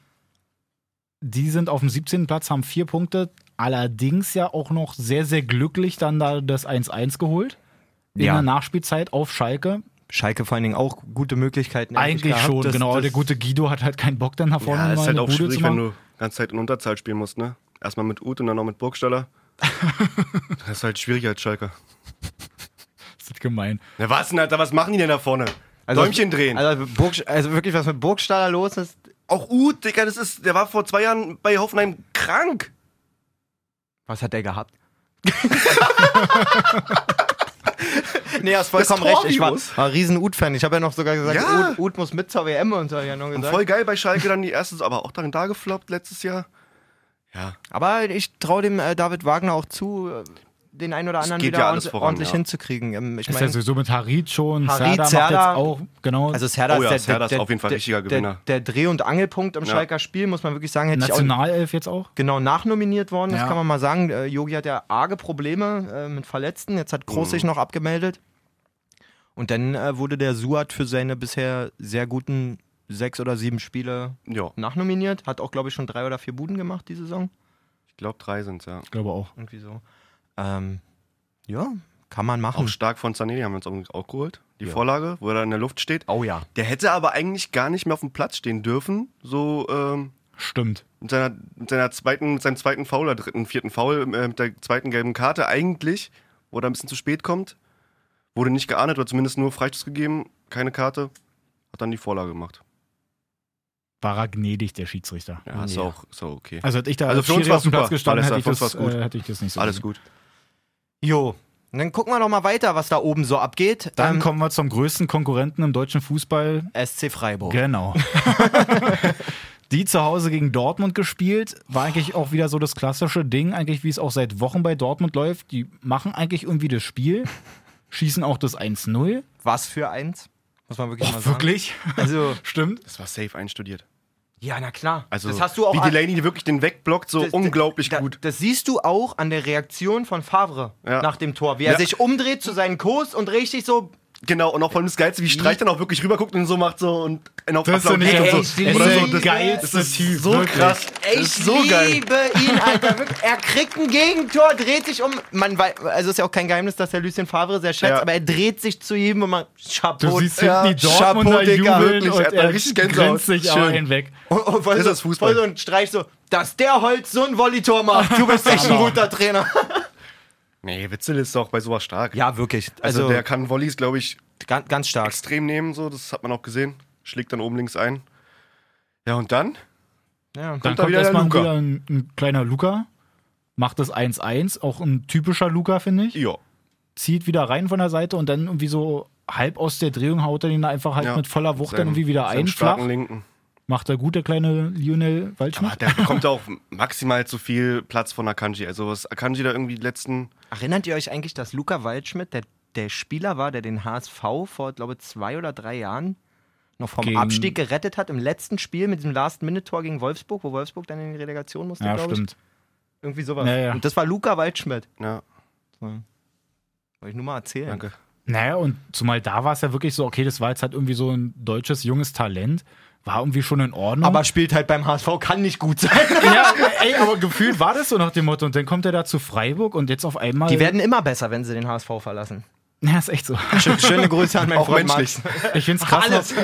Die sind auf dem 17. Platz, haben vier Punkte. Allerdings ja auch noch sehr, sehr glücklich dann da das 1-1 geholt. In Ja. der Nachspielzeit auf Schalke. Schalke vor allen Dingen auch gute Möglichkeiten. Eigentlich gehabt, schon, das- genau. das- der gute Guido hat halt keinen Bock dann nach vorne Ja, ist halt auch Bude schwierig, wenn du die ganze Zeit in Unterzahl spielen musst, ne? Erstmal mit Ut und dann noch mit Burgstaller. (laughs) das ist halt schwierig als Schalker. Ist gemein. Na was denn, Alter, was machen die denn da vorne? Also- Däumchen drehen. Also, Burg, also wirklich, was mit Burgstaller los ist. auch Ut, Digga, das ist, der war vor zwei Jahren bei Hoffenheim krank. Was hat der gehabt? (laughs) nee, hast vollkommen Das recht. Ich war, war riesen Ut-Fan. Ich habe ja noch sogar gesagt, Ja. Ut, Ut muss mit zur WM und so. Ja noch Und gesagt. voll geil bei Schalke dann die erste, aber auch darin da gefloppt letztes Jahr. Ja, Aber ich traue dem äh, David Wagner auch zu, äh, den einen oder anderen geht wieder ja alles ordentlich, voran, ordentlich ja. hinzukriegen. Ähm, ich Ist ja meine, sowieso mit Harit schon. Harit, Serda macht Serda. jetzt auch, genau. also Serda Oh ja, ist der, Serda der, ist der, auf jeden Fall der, richtiger Gewinner. Der, der Dreh- und Angelpunkt im Ja. Schalker Spiel, muss man wirklich sagen, hätte ich auch Nationalelf jetzt auch. genau nachnominiert worden, das kann man mal sagen. Äh, Yogi hat ja arge Probleme äh, mit Verletzten. Jetzt hat Groß Mhm. sich noch abgemeldet. Und dann äh, wurde der Suat für seine bisher sehr guten sechs oder sieben Spiele ja. nachnominiert. Hat auch, glaube ich, schon drei oder vier Buden gemacht die Saison. Ich glaube, drei sind ja. Ich glaube auch. Irgendwie so. Ähm, ja, kann man machen. Auch stark von die haben wir uns auch geholt. Die Ja. Vorlage, wo er da in der Luft steht. oh ja. Der hätte aber eigentlich gar nicht mehr auf dem Platz stehen dürfen. So ähm, Stimmt. mit, seiner, mit, seiner zweiten, mit seinem zweiten Foul oder dritten, vierten Foul, äh, mit der zweiten gelben Karte eigentlich, wo er ein bisschen zu spät kommt. Wurde nicht geahndet oder zumindest nur Freistoß gegeben, keine Karte. Hat dann die Vorlage gemacht. War er gnädig, der Schiedsrichter. Ja, ist Ja. auch so okay. Also hätte ich da Also als für uns war's auf dem Platz super. gestanden, hätte ich, das, äh, hätte ich das nicht so Alles gesehen. gut. Jo. Und dann gucken wir doch mal weiter, was da oben so abgeht. Dann Ähm, kommen wir zum größten Konkurrenten im deutschen Fußball. SC Freiburg. Genau. (laughs) Die zu Hause gegen Dortmund gespielt, war eigentlich auch wieder so das klassische Ding, eigentlich wie es auch seit Wochen bei Dortmund läuft. Die machen eigentlich irgendwie das Spiel, schießen auch das 1-0. Was für eins? Muss man wirklich mal Oh, sagen. wirklich? Also, (laughs) Stimmt. Das war safe einstudiert. Ja, na klar. Also, das hast du auch wie an- Delaney wirklich den wegblockt, so das- unglaublich da, gut. Das siehst du auch an der Reaktion von Favre Ja. nach dem Tor. Wie er Ja. sich umdreht zu seinen Kurs und richtig so. Genau, und auch vor allem das Geilste, wie Streich dann auch wirklich rüberguckt und so macht so und einen auf Das finde ich applaudiert auch und so. so. ich Er Oder ist so. Das, geilste das ist Typ. so wirklich. krass. Das Ich ist so geil. liebe ihn, Alter. Wirklich. Er kriegt ein Gegentor, dreht sich um. Man wei- also ist ja auch kein Geheimnis, dass er Lucien Favre sehr schätzt, Ja. aber er dreht sich zu ihm und man. Chapeau. Du siehst Ja, die Dortmunder Chapeau, Digga, wirklich, und er er richtig Gänsehaut. grinst sich Schön. aber hinweg. Und, und voll, Das so, ist Fußball. voll so ein Streich so, dass der Holz so ein Volley-Tor macht. Du bist echt ein guter Trainer. Nee, Witzel ist auch bei sowas stark. Ja, wirklich. Also, Also, der kann Volleys, glaube ich, ganz, ganz stark. extrem nehmen, so, das hat man auch gesehen. Schlägt dann oben links ein. Ja, und dann? Ja. Dann da kommt wieder erstmal Luca. wieder ein, ein kleiner Luca, macht das 1-1, auch ein typischer Luca, finde ich. Ja. Zieht wieder rein von der Seite und dann irgendwie so halb aus der Drehung haut er den da einfach halt ja. mit voller Wucht dann Seinen- irgendwie wieder ein, starken. Linken. Macht er gut, der kleine Lionel Waldschmidt. Aber der bekommt auch maximal zu viel Platz von Akanji. Also, was Akanji da irgendwie die letzten. Erinnert ihr euch eigentlich, dass Luca Waldschmidt der, der Spieler war, der den HSV vor, glaube ich, zwei oder drei Jahren noch vom Gegen- Abstieg gerettet hat im letzten Spiel mit diesem Last-Minute-Tor gegen Wolfsburg, wo Wolfsburg dann in die Relegation musste, ja, glaube ich. stimmt. Irgendwie sowas. Ja, ja. Und das war Luca Waldschmidt. Ja, Wollte ich nur mal erzählen. danke. Naja, und zumal da war es ja wirklich so, okay, das war jetzt halt irgendwie so ein deutsches, junges Talent. War irgendwie schon in Ordnung. Aber spielt halt beim HSV, kann nicht gut sein. (laughs) ja, ey, aber gefühlt war das so nach dem Motto. Und dann kommt er da zu Freiburg und jetzt auf einmal. Die werden immer besser, wenn sie den HSV verlassen. Ja, ist echt so. Schö- Schöne Grüße an meinen Auch Freund menschlich. Max. Ich finde es krass, Alles. noch,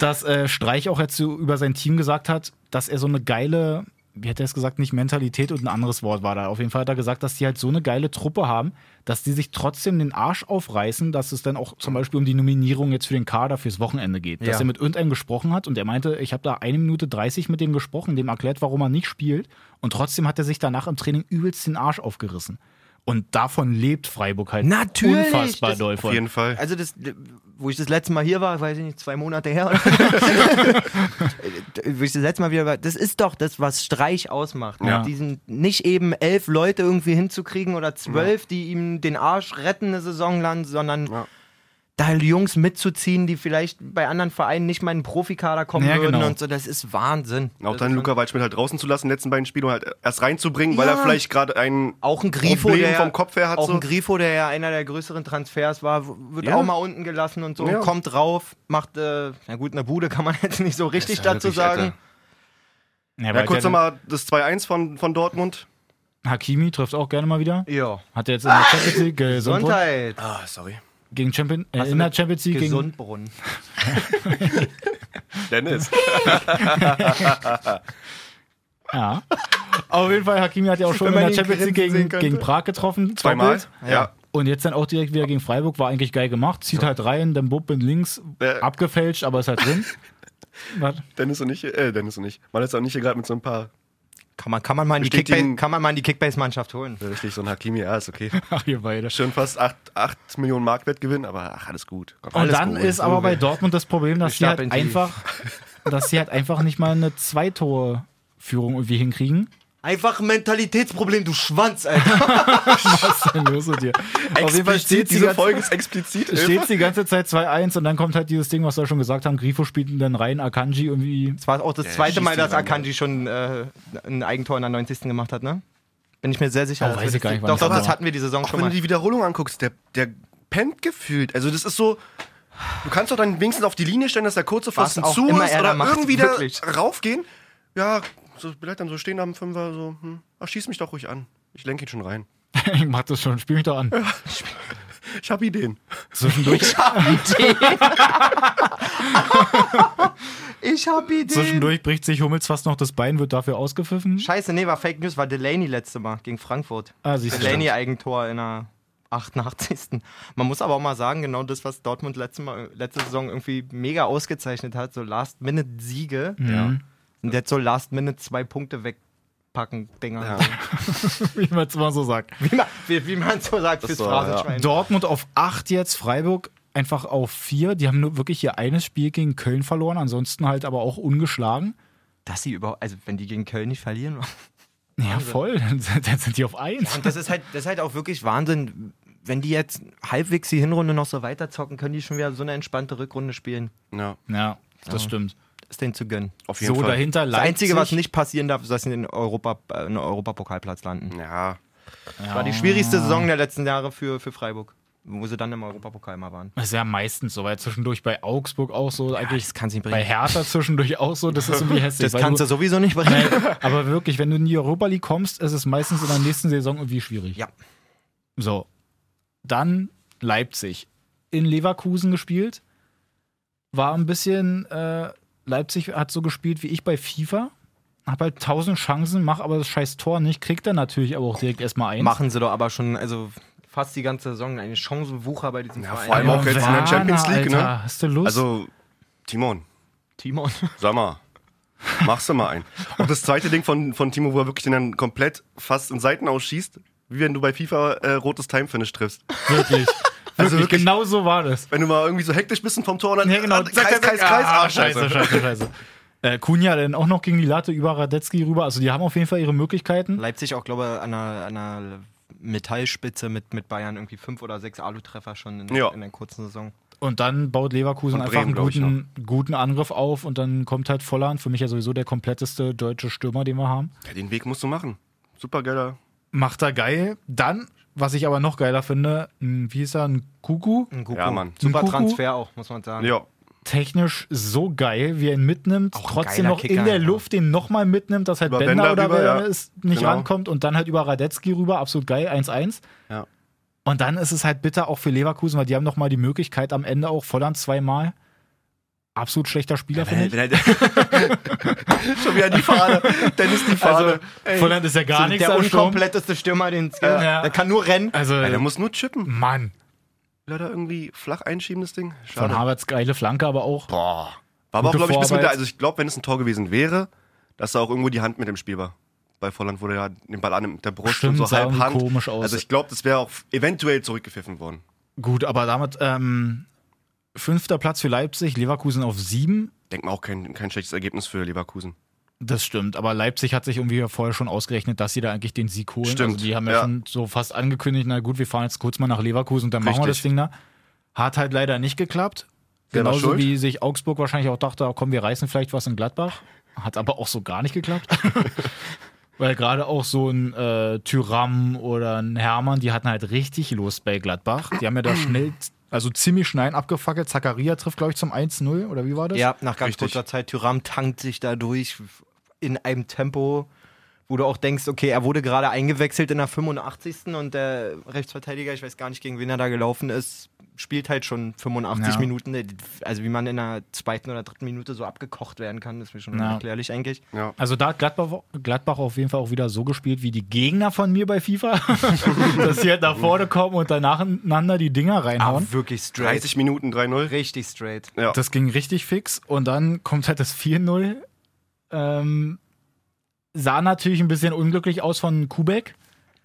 dass äh, Streich auch jetzt so über sein Team gesagt hat, dass er so eine geile, wie hat er es gesagt, nicht Mentalität und ein anderes Wort war da. Auf jeden Fall hat er gesagt, dass die halt so eine geile Truppe haben, dass die sich trotzdem den Arsch aufreißen, dass es dann auch zum Beispiel um die Nominierung jetzt für den Kader fürs Wochenende geht. Dass Ja. er mit irgendeinem gesprochen hat und er meinte, ich habe da eine Minute 30 mit dem gesprochen, dem erklärt, warum er nicht spielt und trotzdem hat er sich danach im Training übelst den Arsch aufgerissen. Und davon lebt Freiburg halt Natürlich, unfassbar das- doll Auf von. jeden Fall. Also das, wo ich das letzte Mal hier war, weiß ich nicht, zwei Monate her. Oder? (laughs) wo ich das letzte Mal wieder war, das ist doch das, was Streich ausmacht. Ja. Mit Diesen nicht eben elf Leute irgendwie hinzukriegen oder zwölf, die ihm den Arsch retten eine Saison lang, sondern Ja. Da Jungs mitzuziehen, die vielleicht bei anderen Vereinen nicht mal in den Profikader kommen Ja, würden genau. und so. Das ist Wahnsinn. Auch Das dann Luca Waldschmidt halt draußen zu lassen, letzten beiden Spiele und halt erst reinzubringen, weil Ja. er vielleicht gerade einen Auch ein Grifo, Problem der vom Kopf her hat. auch so. ein Grifo, der ja einer der größeren Transfers war, wird Ja. auch mal unten gelassen und so, Ja. kommt drauf, macht, äh, na gut, eine Bude kann man (laughs) jetzt nicht so richtig dazu sagen. Alter. Ja, Ja, weil kurz nochmal das 2-1 von, von Dortmund. Hakimi trifft auch gerne mal wieder. Ja. Hat er jetzt in der Champions League gesund Gesundheit. Ah, sorry. Gegen Champion, äh, in der Champions League gegen Gesundbrunnen. (laughs) Dennis. (laughs) ja. Auf jeden Fall Hakimi hat ja auch schon in der Champions League gegen, gegen Prag getroffen, Zweimal. Ja. Und jetzt dann auch direkt wieder gegen Freiburg war eigentlich geil gemacht, zieht halt rein, dann Bub in links Äh. abgefälscht, aber ist halt drin. (laughs) Was? Dennis und ich, äh, Dennis und ich. Man ist auch nicht hier gerade mit so ein paar, Kann man, kann man mal in die Bestätigen- Kickbase, kann man mal in die Kickbase-Mannschaft holen. richtig so ein Hakimi, ja, ist okay. (laughs) Ach, ihr beide. Schön fast 8, 8 Millionen Marktwert gewinnen, aber ach, alles gut. Und alles dann gut. ist aber bei Dortmund das Problem, dass sie halt einfach, (laughs) dass sie halt einfach nicht mal eine Zweitorführung irgendwie hinkriegen. Einfach ein Mentalitätsproblem, du Schwanz, Alter. (laughs) Was ist denn los mit dir? Auf jeden Fall Explizit, steht diese ganze- Folge ist explizit. steht die ganze Zeit 2-1 und dann kommt halt dieses Ding, was wir schon gesagt haben, Grifo spielt ihn dann rein, Akanji irgendwie. Das war auch das Der zweite Mal, dass rein, Akanji schon äh, ein Eigentor in der 90. gemacht hat, ne? Bin ich mir sehr sicher. Oh, weiß ich das- gar nicht, Doch, das doch, das hatten wir die Saison Auch schon wenn mal. du die Wiederholung anguckst, der, der pennt gefühlt. Also das ist so, du kannst doch dann wenigstens auf die Linie stellen, dass der kurze Pfosten zu ist er da oder macht, irgendwie da raufgehen. Ja, so bleibt dann so stehen am Fünfer, so, hm, ach, schieß mich doch ruhig an. Ich lenke ihn schon rein. ich (laughs) mach das schon, spiel mich doch an. Ich habe Ideen. Zwischendurch, (laughs) Ich hab Ideen. zwischendurch bricht sich Hummels fast noch das Bein, wird dafür ausgepfiffen. Scheiße, nee, war Fake News, war Delaney letzte Mal gegen Frankfurt. Ah, siehst du. Delaney Eigentor in der 88. Man muss aber auch mal sagen, genau das, was Dortmund letzte, mal, letzte Saison irgendwie mega ausgezeichnet hat, so Last-Minute-Siege. Ja. Und jetzt so Last-Minute zwei Punkte wegpacken, Dinger. Ja. (laughs) Wie man es mal so sagt. Wie, man, wie, wie man so sagt, fürs war, Phrasenschwein. Dortmund auf 8 jetzt, Freiburg einfach auf 4. Die haben nur wirklich hier eines Spiel gegen Köln verloren, ansonsten halt aber auch ungeschlagen. Dass sie überhaupt, also wenn die gegen Köln nicht verlieren. (laughs) Ja, voll. Dann sind dann sind die auf 1. Und das ist halt, das ist halt auch wirklich Wahnsinn, wenn die jetzt halbwegs die Hinrunde noch so weiterzocken, können die schon wieder so eine entspannte Rückrunde spielen. Ja, Ja, das stimmt. Ist denen zu gönnen. auf jeden So, Fall. dahinter Das Leipzig. Einzige, was nicht passieren darf, ist, dass sie in Europa, äh, in Europapokalplatz landen. Ja, ja. War die schwierigste Saison der letzten Jahre für, für Freiburg, wo sie dann im Europapokal mal waren. Das ist ja meistens so, weil zwischendurch bei Augsburg auch so, eigentlich das kann's nicht bei bringen. Hertha zwischendurch auch so, das ist irgendwie (laughs) hässlich. Das kannst du sowieso nicht bringen. Nein, aber wirklich, wenn du in die Europa League kommst, ist es meistens in der nächsten Saison irgendwie schwierig. Ja. So. Dann Leipzig. In Leverkusen gespielt. War ein bisschen, äh, Leipzig hat so gespielt wie ich bei FIFA. Hab halt tausend Chancen, mach aber das scheiß Tor nicht, kriegt er natürlich aber auch direkt erstmal eins. Machen sie doch aber schon, also fast die ganze Saison eine Chancenwucher bei diesem Ja, Verein. vor allem auch jetzt in der Champions League, ne? Alter, Hast du Lust? also Timon, Timon. (laughs) sag mal, machst du mal ein. Und das zweite Ding von, von Timo, wo er wirklich den dann komplett fast in Seiten ausschießt, wie wenn du bei FIFA äh, rotes Time-Finish triffst. wirklich. Also wirklich, wirklich- genau so war das. Wenn du mal irgendwie so hektisch bist und vom Tor und dann Ja, genau. äh, Kreis, Kreis, Kreis, Ah, ah, scheiße, scheiße, scheiße. (laughs) Äh, Kunja dann auch noch gegen die Latte über Radetzky rüber. Also die haben auf jeden Fall ihre Möglichkeiten. Leipzig auch, glaube ich, an einer, an einer Metallspitze mit, mit Bayern irgendwie fünf oder sechs Alu-Treffer schon in, Ja. in der kurzen Saison. Und dann baut Leverkusen Und einfach Bremen, einen guten, guten Angriff auf und dann kommt halt Volland. Für mich ja sowieso der kompletteste deutsche Stürmer, den wir haben. Ja, den Weg musst du machen. Super geiler. Macht er geil. Dann, was ich aber noch geiler finde, ein, wie hieß er, ein Kuku. Ein Kuku. Ja, Mann. Super Kuku. Transfer auch, muss man sagen. Ja, Technisch so geil, wie er ihn mitnimmt. Auch trotzdem noch Kicker, in der ja. Luft den nochmal mitnimmt, dass halt Über Bender, Bender oder rüber, wer ja. es nicht Genau. rankommt und dann halt über Radetzky rüber. Absolut geil, 1-1. ja. Und dann ist es halt bitter auch für Leverkusen, weil die haben nochmal die Möglichkeit am Ende auch Volland zweimal. Absolut schlechter Spieler, finde ich. (laughs) Schon wieder die Fahne. Dennis die Fahne. Also, Volland ist ja gar nichts der unkompletteste Stürmer, den es gibt. Ja. Der kann nur rennen. Also, Ja, der muss nur chippen. Mann. Will er da irgendwie flach einschieben, das Ding? Von Schade. Harvards geile Flanke, aber auch. Boah. War aber auch, glaube ich, ein bisschen mit der, also ich glaube, wenn es ein Tor gewesen wäre, dass da auch irgendwo die Hand mit im Spiel war. Bei Volland wurde ja den Ball an mit der Brust Stimmt, und so sah halb Hand. komisch aus. Also ich glaube, das wäre auch eventuell zurückgepfiffen worden. Gut, aber damit ähm, fünfter Platz für Leipzig, Leverkusen auf sieben. Denkt man auch kein, kein schlechtes Ergebnis für Leverkusen. Das stimmt, aber Leipzig hat sich irgendwie vorher schon ausgerechnet, dass sie da eigentlich den Sieg holen. Stimmt, Also die haben ja, ja. schon so fast angekündigt, na gut, wir fahren jetzt kurz mal nach Leverkusen und dann machen wir das Richtig. Ding da. Hat halt leider nicht geklappt. War Genauso wie sich Augsburg wahrscheinlich auch dachte, komm, wir reißen vielleicht was in Gladbach. Hat aber auch so gar nicht geklappt. (laughs) Weil gerade auch so ein äh, Tyram oder ein Hermann, die hatten halt richtig Lust bei Gladbach. Die haben ja da schnell, also ziemlich schnell abgefackelt. Zakaria trifft, glaube ich, zum 1-0 oder wie war das? Ja, nach ganz Richtig. kurzer Zeit. Tyram tankt sich da durch in einem Tempo, wo du auch denkst, okay, er wurde gerade eingewechselt in der 85. und der Rechtsverteidiger, ich weiß gar nicht, gegen wen er da gelaufen ist, spielt halt schon 85 Ja. Minuten. Also wie man in der zweiten oder dritten Minute so abgekocht werden kann, ist mir schon Ja. unerklärlich eigentlich. Ja. Also da hat Gladbach, Gladbach auf jeden Fall auch wieder so gespielt wie die Gegner von mir bei FIFA. (laughs) dass sie halt nach vorne kommen und dann nacheinander die Dinger reinhauen. Aber wirklich straight. 30 Minuten 3-0. Richtig straight. Ja. Das ging richtig fix und dann kommt halt das 4-0. Ähm, sah natürlich ein bisschen unglücklich aus von Kubek,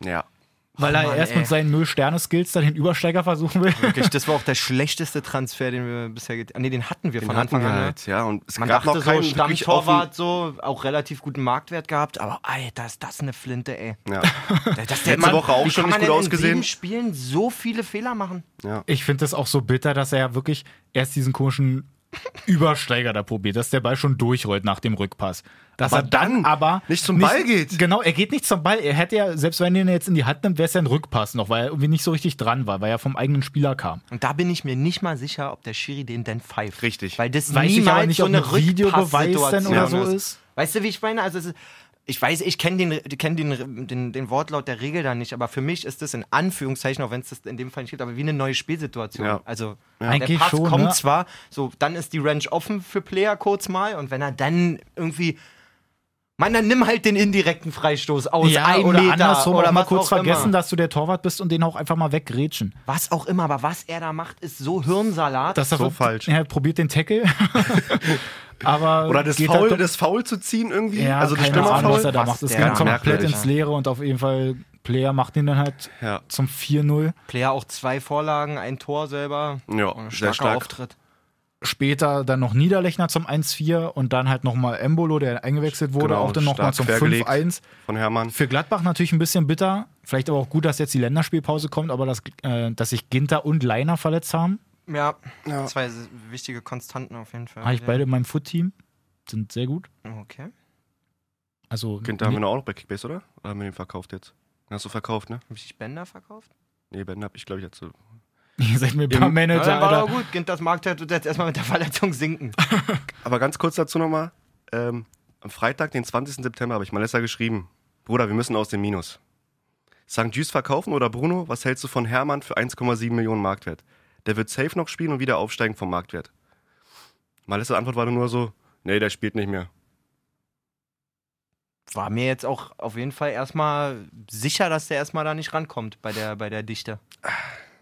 ja. weil er Mann, erst ey. mit seinen Null-Sterne-Skills dann den Übersteiger versuchen will. Wirklich, das war auch der (laughs) schlechteste Transfer, den wir bisher get Ah, nee, den hatten wir Den von Anfang an. ne? halt, ja. Und es Man gab dachte noch so, keinen wirklich Stammtorwart so, auch relativ guten Marktwert gehabt, aber Alter, ist das eine Flinte, ey. Ja. (laughs) Das, Letzte Woche auch schon nicht man gut ausgesehen. In sieben Spielen so viele Fehler machen. ja. Ich finde das auch so bitter, dass er ja wirklich erst diesen komischen Übersteiger da probiert, dass der Ball schon durchrollt nach dem Rückpass. Dass Aber er dann, dann aber nicht zum Ball geht. Genau, er geht nicht zum Ball. Er hätte ja, selbst wenn er ihn jetzt in die Hand nimmt, wäre es ja ein Rückpass noch, weil er irgendwie nicht so richtig dran war, weil er vom eigenen Spieler kam. Und da bin ich mir nicht mal sicher, ob der Schiri den denn pfeift. Richtig. Weil das Weiß ich niemals aber nicht, so ob eine ein Videobeweis denn Rückpasssituation oder so ist. ist. Weißt du, wie ich meine? Also es ist, ich weiß, ich kenne den, kenn den, den, den Wortlaut der Regel da nicht, aber für mich ist das in Anführungszeichen, auch wenn es das in dem Fall nicht gibt, aber wie eine neue Spielsituation. Ja. Also Eigentlich der Pass schon, kommt ne? zwar, so dann ist die Range offen für Player kurz mal und wenn er dann irgendwie Mann, dann nimm halt den indirekten Freistoß aus Ja, einem oder Meter andersrum oder mal kurz vergessen, immer. dass du der Torwart bist und den auch einfach mal weggrätschen. Was auch immer, aber was er da macht, ist so Hirnsalat. Dass er So falsch. Er probiert den Tackle. (laughs) aber Oder das geht Foul, halt, das Foul zu ziehen irgendwie. ja, also das keine Ahnung, was Stürmerfoul. er da Was macht. Es da komplett ins Leere und auf jeden Fall Player macht ihn dann halt Ja. zum 4-0. Player auch zwei Vorlagen, ein Tor selber. Ja, Ein sehr starker stark. Auftritt. Später dann noch Niederlechner zum 1-4 und dann halt nochmal Embolo, der eingewechselt wurde, Genau, auch dann nochmal zum quergelegt. 5-1. Von Hermann. Für Gladbach natürlich ein bisschen bitter. Vielleicht aber auch gut, dass jetzt die Länderspielpause kommt, aber dass, äh, dass sich Ginter und Leiner verletzt haben. Ja, Ja. zwei wichtige Konstanten auf jeden Fall. Habe ich Ja. beide in meinem Foot-Team. Sind sehr gut. Okay. Also, Ginter haben wir noch auch noch bei Kickbase, oder? Oder haben wir den verkauft jetzt? Den hast du verkauft, ne? Habe ich Bänder verkauft? Nee, Ben hab ich, glaube ich, jetzt so. (laughs) ihr seid mir ein paar Manager, Ja, war doch gut. Das Marktwert wird jetzt erstmal mit der Verletzung sinken. (laughs) Aber ganz kurz dazu nochmal. Ähm, am Freitag, den 20. September, habe ich Malessa geschrieben. Bruder, wir müssen aus dem Minus. St. Just verkaufen oder Bruno? Was hältst du von Hermann für 1,7 Millionen Marktwert? Der wird safe noch spielen und wieder aufsteigen vom Marktwert. Malessas Antwort war nur so, nee, der spielt nicht mehr. War mir jetzt auch auf jeden Fall erstmal sicher, dass der erstmal da nicht rankommt bei der, bei der Dichte.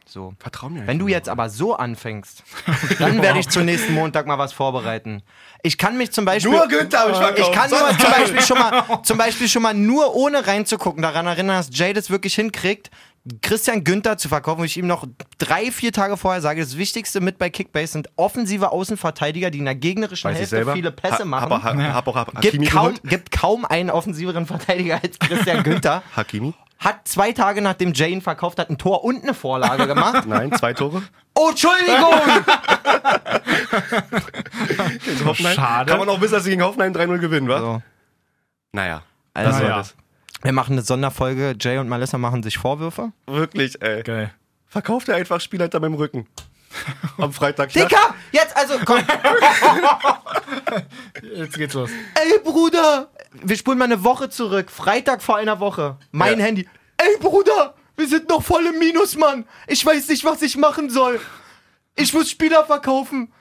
So. Vertrau mir. Wenn du jetzt aber so anfängst, (laughs) dann werde ich zum nächsten Montag mal was vorbereiten. Ich kann mich zum Beispiel. Nur Günther habe ich verkauft. Ich kann nur zum. Beispiel schon mal, zum Beispiel schon mal nur ohne reinzugucken daran erinnern, dass Jay das wirklich hinkriegt, Christian Günther zu verkaufen, wo ich ihm noch drei, vier Tage vorher sage, das Wichtigste mit bei Kickbase sind offensive Außenverteidiger, die in der gegnerischen Weiß Hälfte viele Pässe ha, machen. Aber ha, hab auch Hakimi gibt, kaum, gibt kaum einen offensiveren Verteidiger als Christian Günther. (laughs) Hakimi? Hat zwei Tage nachdem ihn verkauft hat, ein Tor und eine Vorlage gemacht. (laughs) Nein, zwei Tore. Oh, Entschuldigung! (laughs) Schade. Kann man auch wissen, dass sie gegen Hoffenheim 3-0 gewinnen, wa? So. Naja. Also, das war ja. das. Wir machen eine Sonderfolge. Jay und Melissa machen sich Vorwürfe. Wirklich, ey. Geil. Verkauft er einfach Spieler hinter meinem Rücken. (laughs) Am Freitag. Dicker! Jetzt also, komm. (laughs) Jetzt geht's los. Ey, Bruder! Wir spulen mal eine Woche zurück. Freitag vor einer Woche. Mein Ja. Handy. Ey, Bruder! Wir sind noch voll im Minus, Mann. Ich weiß nicht, was ich machen soll. Ich muss Spieler verkaufen.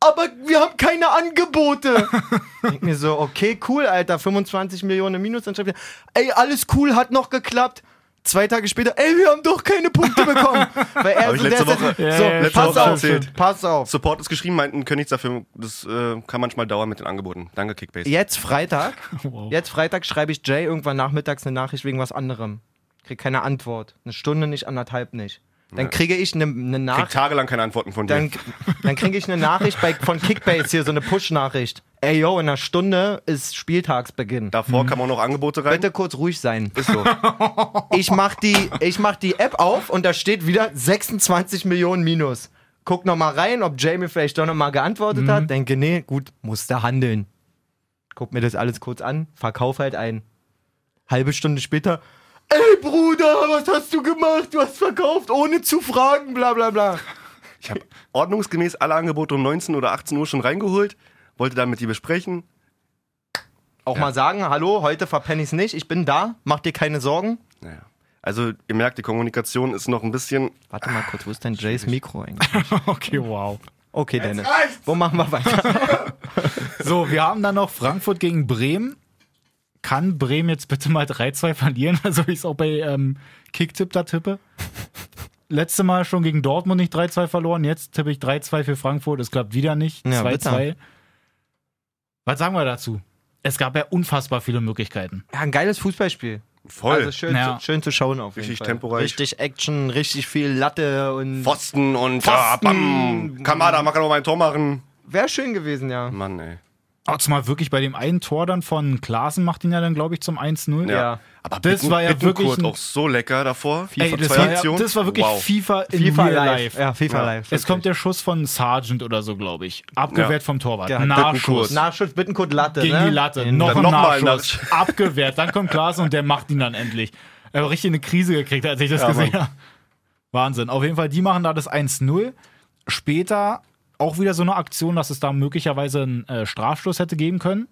Aber wir haben keine Angebote. (laughs) Denk mir so, okay, cool, Alter. 25 Millionen Minus. Dann schreibt er, ey, alles cool, hat noch geklappt. Zwei Tage später, ey, wir haben doch keine Punkte bekommen. (laughs) Weil er Hab ich so, letzte der ist Woche- jetzt- so, Ja, ja, letzte pass Woche auf, erzählt. pass auf. Support ist geschrieben, meinten, können nichts dafür. Das äh, kann manchmal dauern mit den Angeboten. Danke, Kickbase. Jetzt Freitag, (laughs) Wow. jetzt Freitag schreibe ich Jay irgendwann nachmittags eine Nachricht wegen was anderem. Krieg keine Antwort. Eine Stunde nicht, anderthalb nicht. Dann kriege ich eine, eine Krieg Nachricht. tagelang keine Antworten von dir. Dann, dann kriege ich eine Nachricht bei, von Kickbase hier, so eine Push-Nachricht. Ey, yo, in einer Stunde ist Spieltagsbeginn. Davor kann man noch Angebote rein. Bitte kurz ruhig sein. Ist so. (laughs) Ich mach, die, ich mach die App auf und da steht wieder 26 Millionen Minus. Guck noch mal rein, ob Jamie vielleicht doch noch mal geantwortet hat. Denke, nee, gut, musste handeln. Guck mir das alles kurz an, verkauf halt ein. Halbe Stunde später, ey Bruder, was hast du gemacht? Du hast verkauft, ohne zu fragen, bla bla bla. Ich habe ordnungsgemäß alle Angebote um 19 oder 18 Uhr schon reingeholt. Wollte dann mit dir besprechen. Auch Ja. mal sagen, hallo, heute verpenne ich's nicht, ich bin da, mach dir keine Sorgen. Naja. Also, ihr merkt, die Kommunikation ist noch ein bisschen. Warte mal kurz, wo ist denn Jays Mikro eigentlich? (laughs) Okay, wow. Okay, Dennis. Wo machen wir weiter? (laughs) So, wir haben dann noch Frankfurt gegen Bremen. Kann Bremen jetzt bitte mal (laughs) 3-2 verlieren? (laughs) Also wie ich es auch bei ähm, Kicktipp da tippe. Letzte Mal schon gegen Dortmund nicht 3-2 verloren. Jetzt tippe ich 3-2 für Frankfurt. Es klappt wieder nicht. Ja, 2-2. Was sagen wir dazu? Es gab ja unfassbar viele Möglichkeiten. Ja, ein geiles Fußballspiel. Voll. Also schön, Ja. zu, schön zu schauen auf Richtig jeden Fall. temporeich. Richtig Action, richtig viel Latte und Pfosten und Pfosten. Ja, bam. Kamada, man kann auch mal ein Tor machen. wäre schön gewesen, ja. Mann, ey. Auch zumal wirklich bei dem einen Tor dann von Klaassen macht ihn ja dann, glaube ich, zum 1-0. Ja. Ja. Aber Das Bitten- war ja wirklich ein- auch so lecker davor. Ey, das, war ja, das war wirklich wow. FIFA in FIFA real live. life. Ja, FIFA Ja. live. Es kommt der Schuss von Sargent oder so, glaube ich. Abgewehrt Ja. vom Torwart. Ja, Nachschuss. Nachschuss, Bittenkurt, Latte. gegen ne? die Latte. In- noch ein ein Nachschuss. (laughs) Abgewehrt. Dann kommt Klaas und der macht ihn dann endlich. Er hat richtig eine Krise gekriegt, als ich das Ja, gesehen habe. Wahnsinn. Auf jeden Fall, die machen da das 1-0. Später auch wieder so eine Aktion, dass es da möglicherweise einen äh, Strafstoß hätte geben können.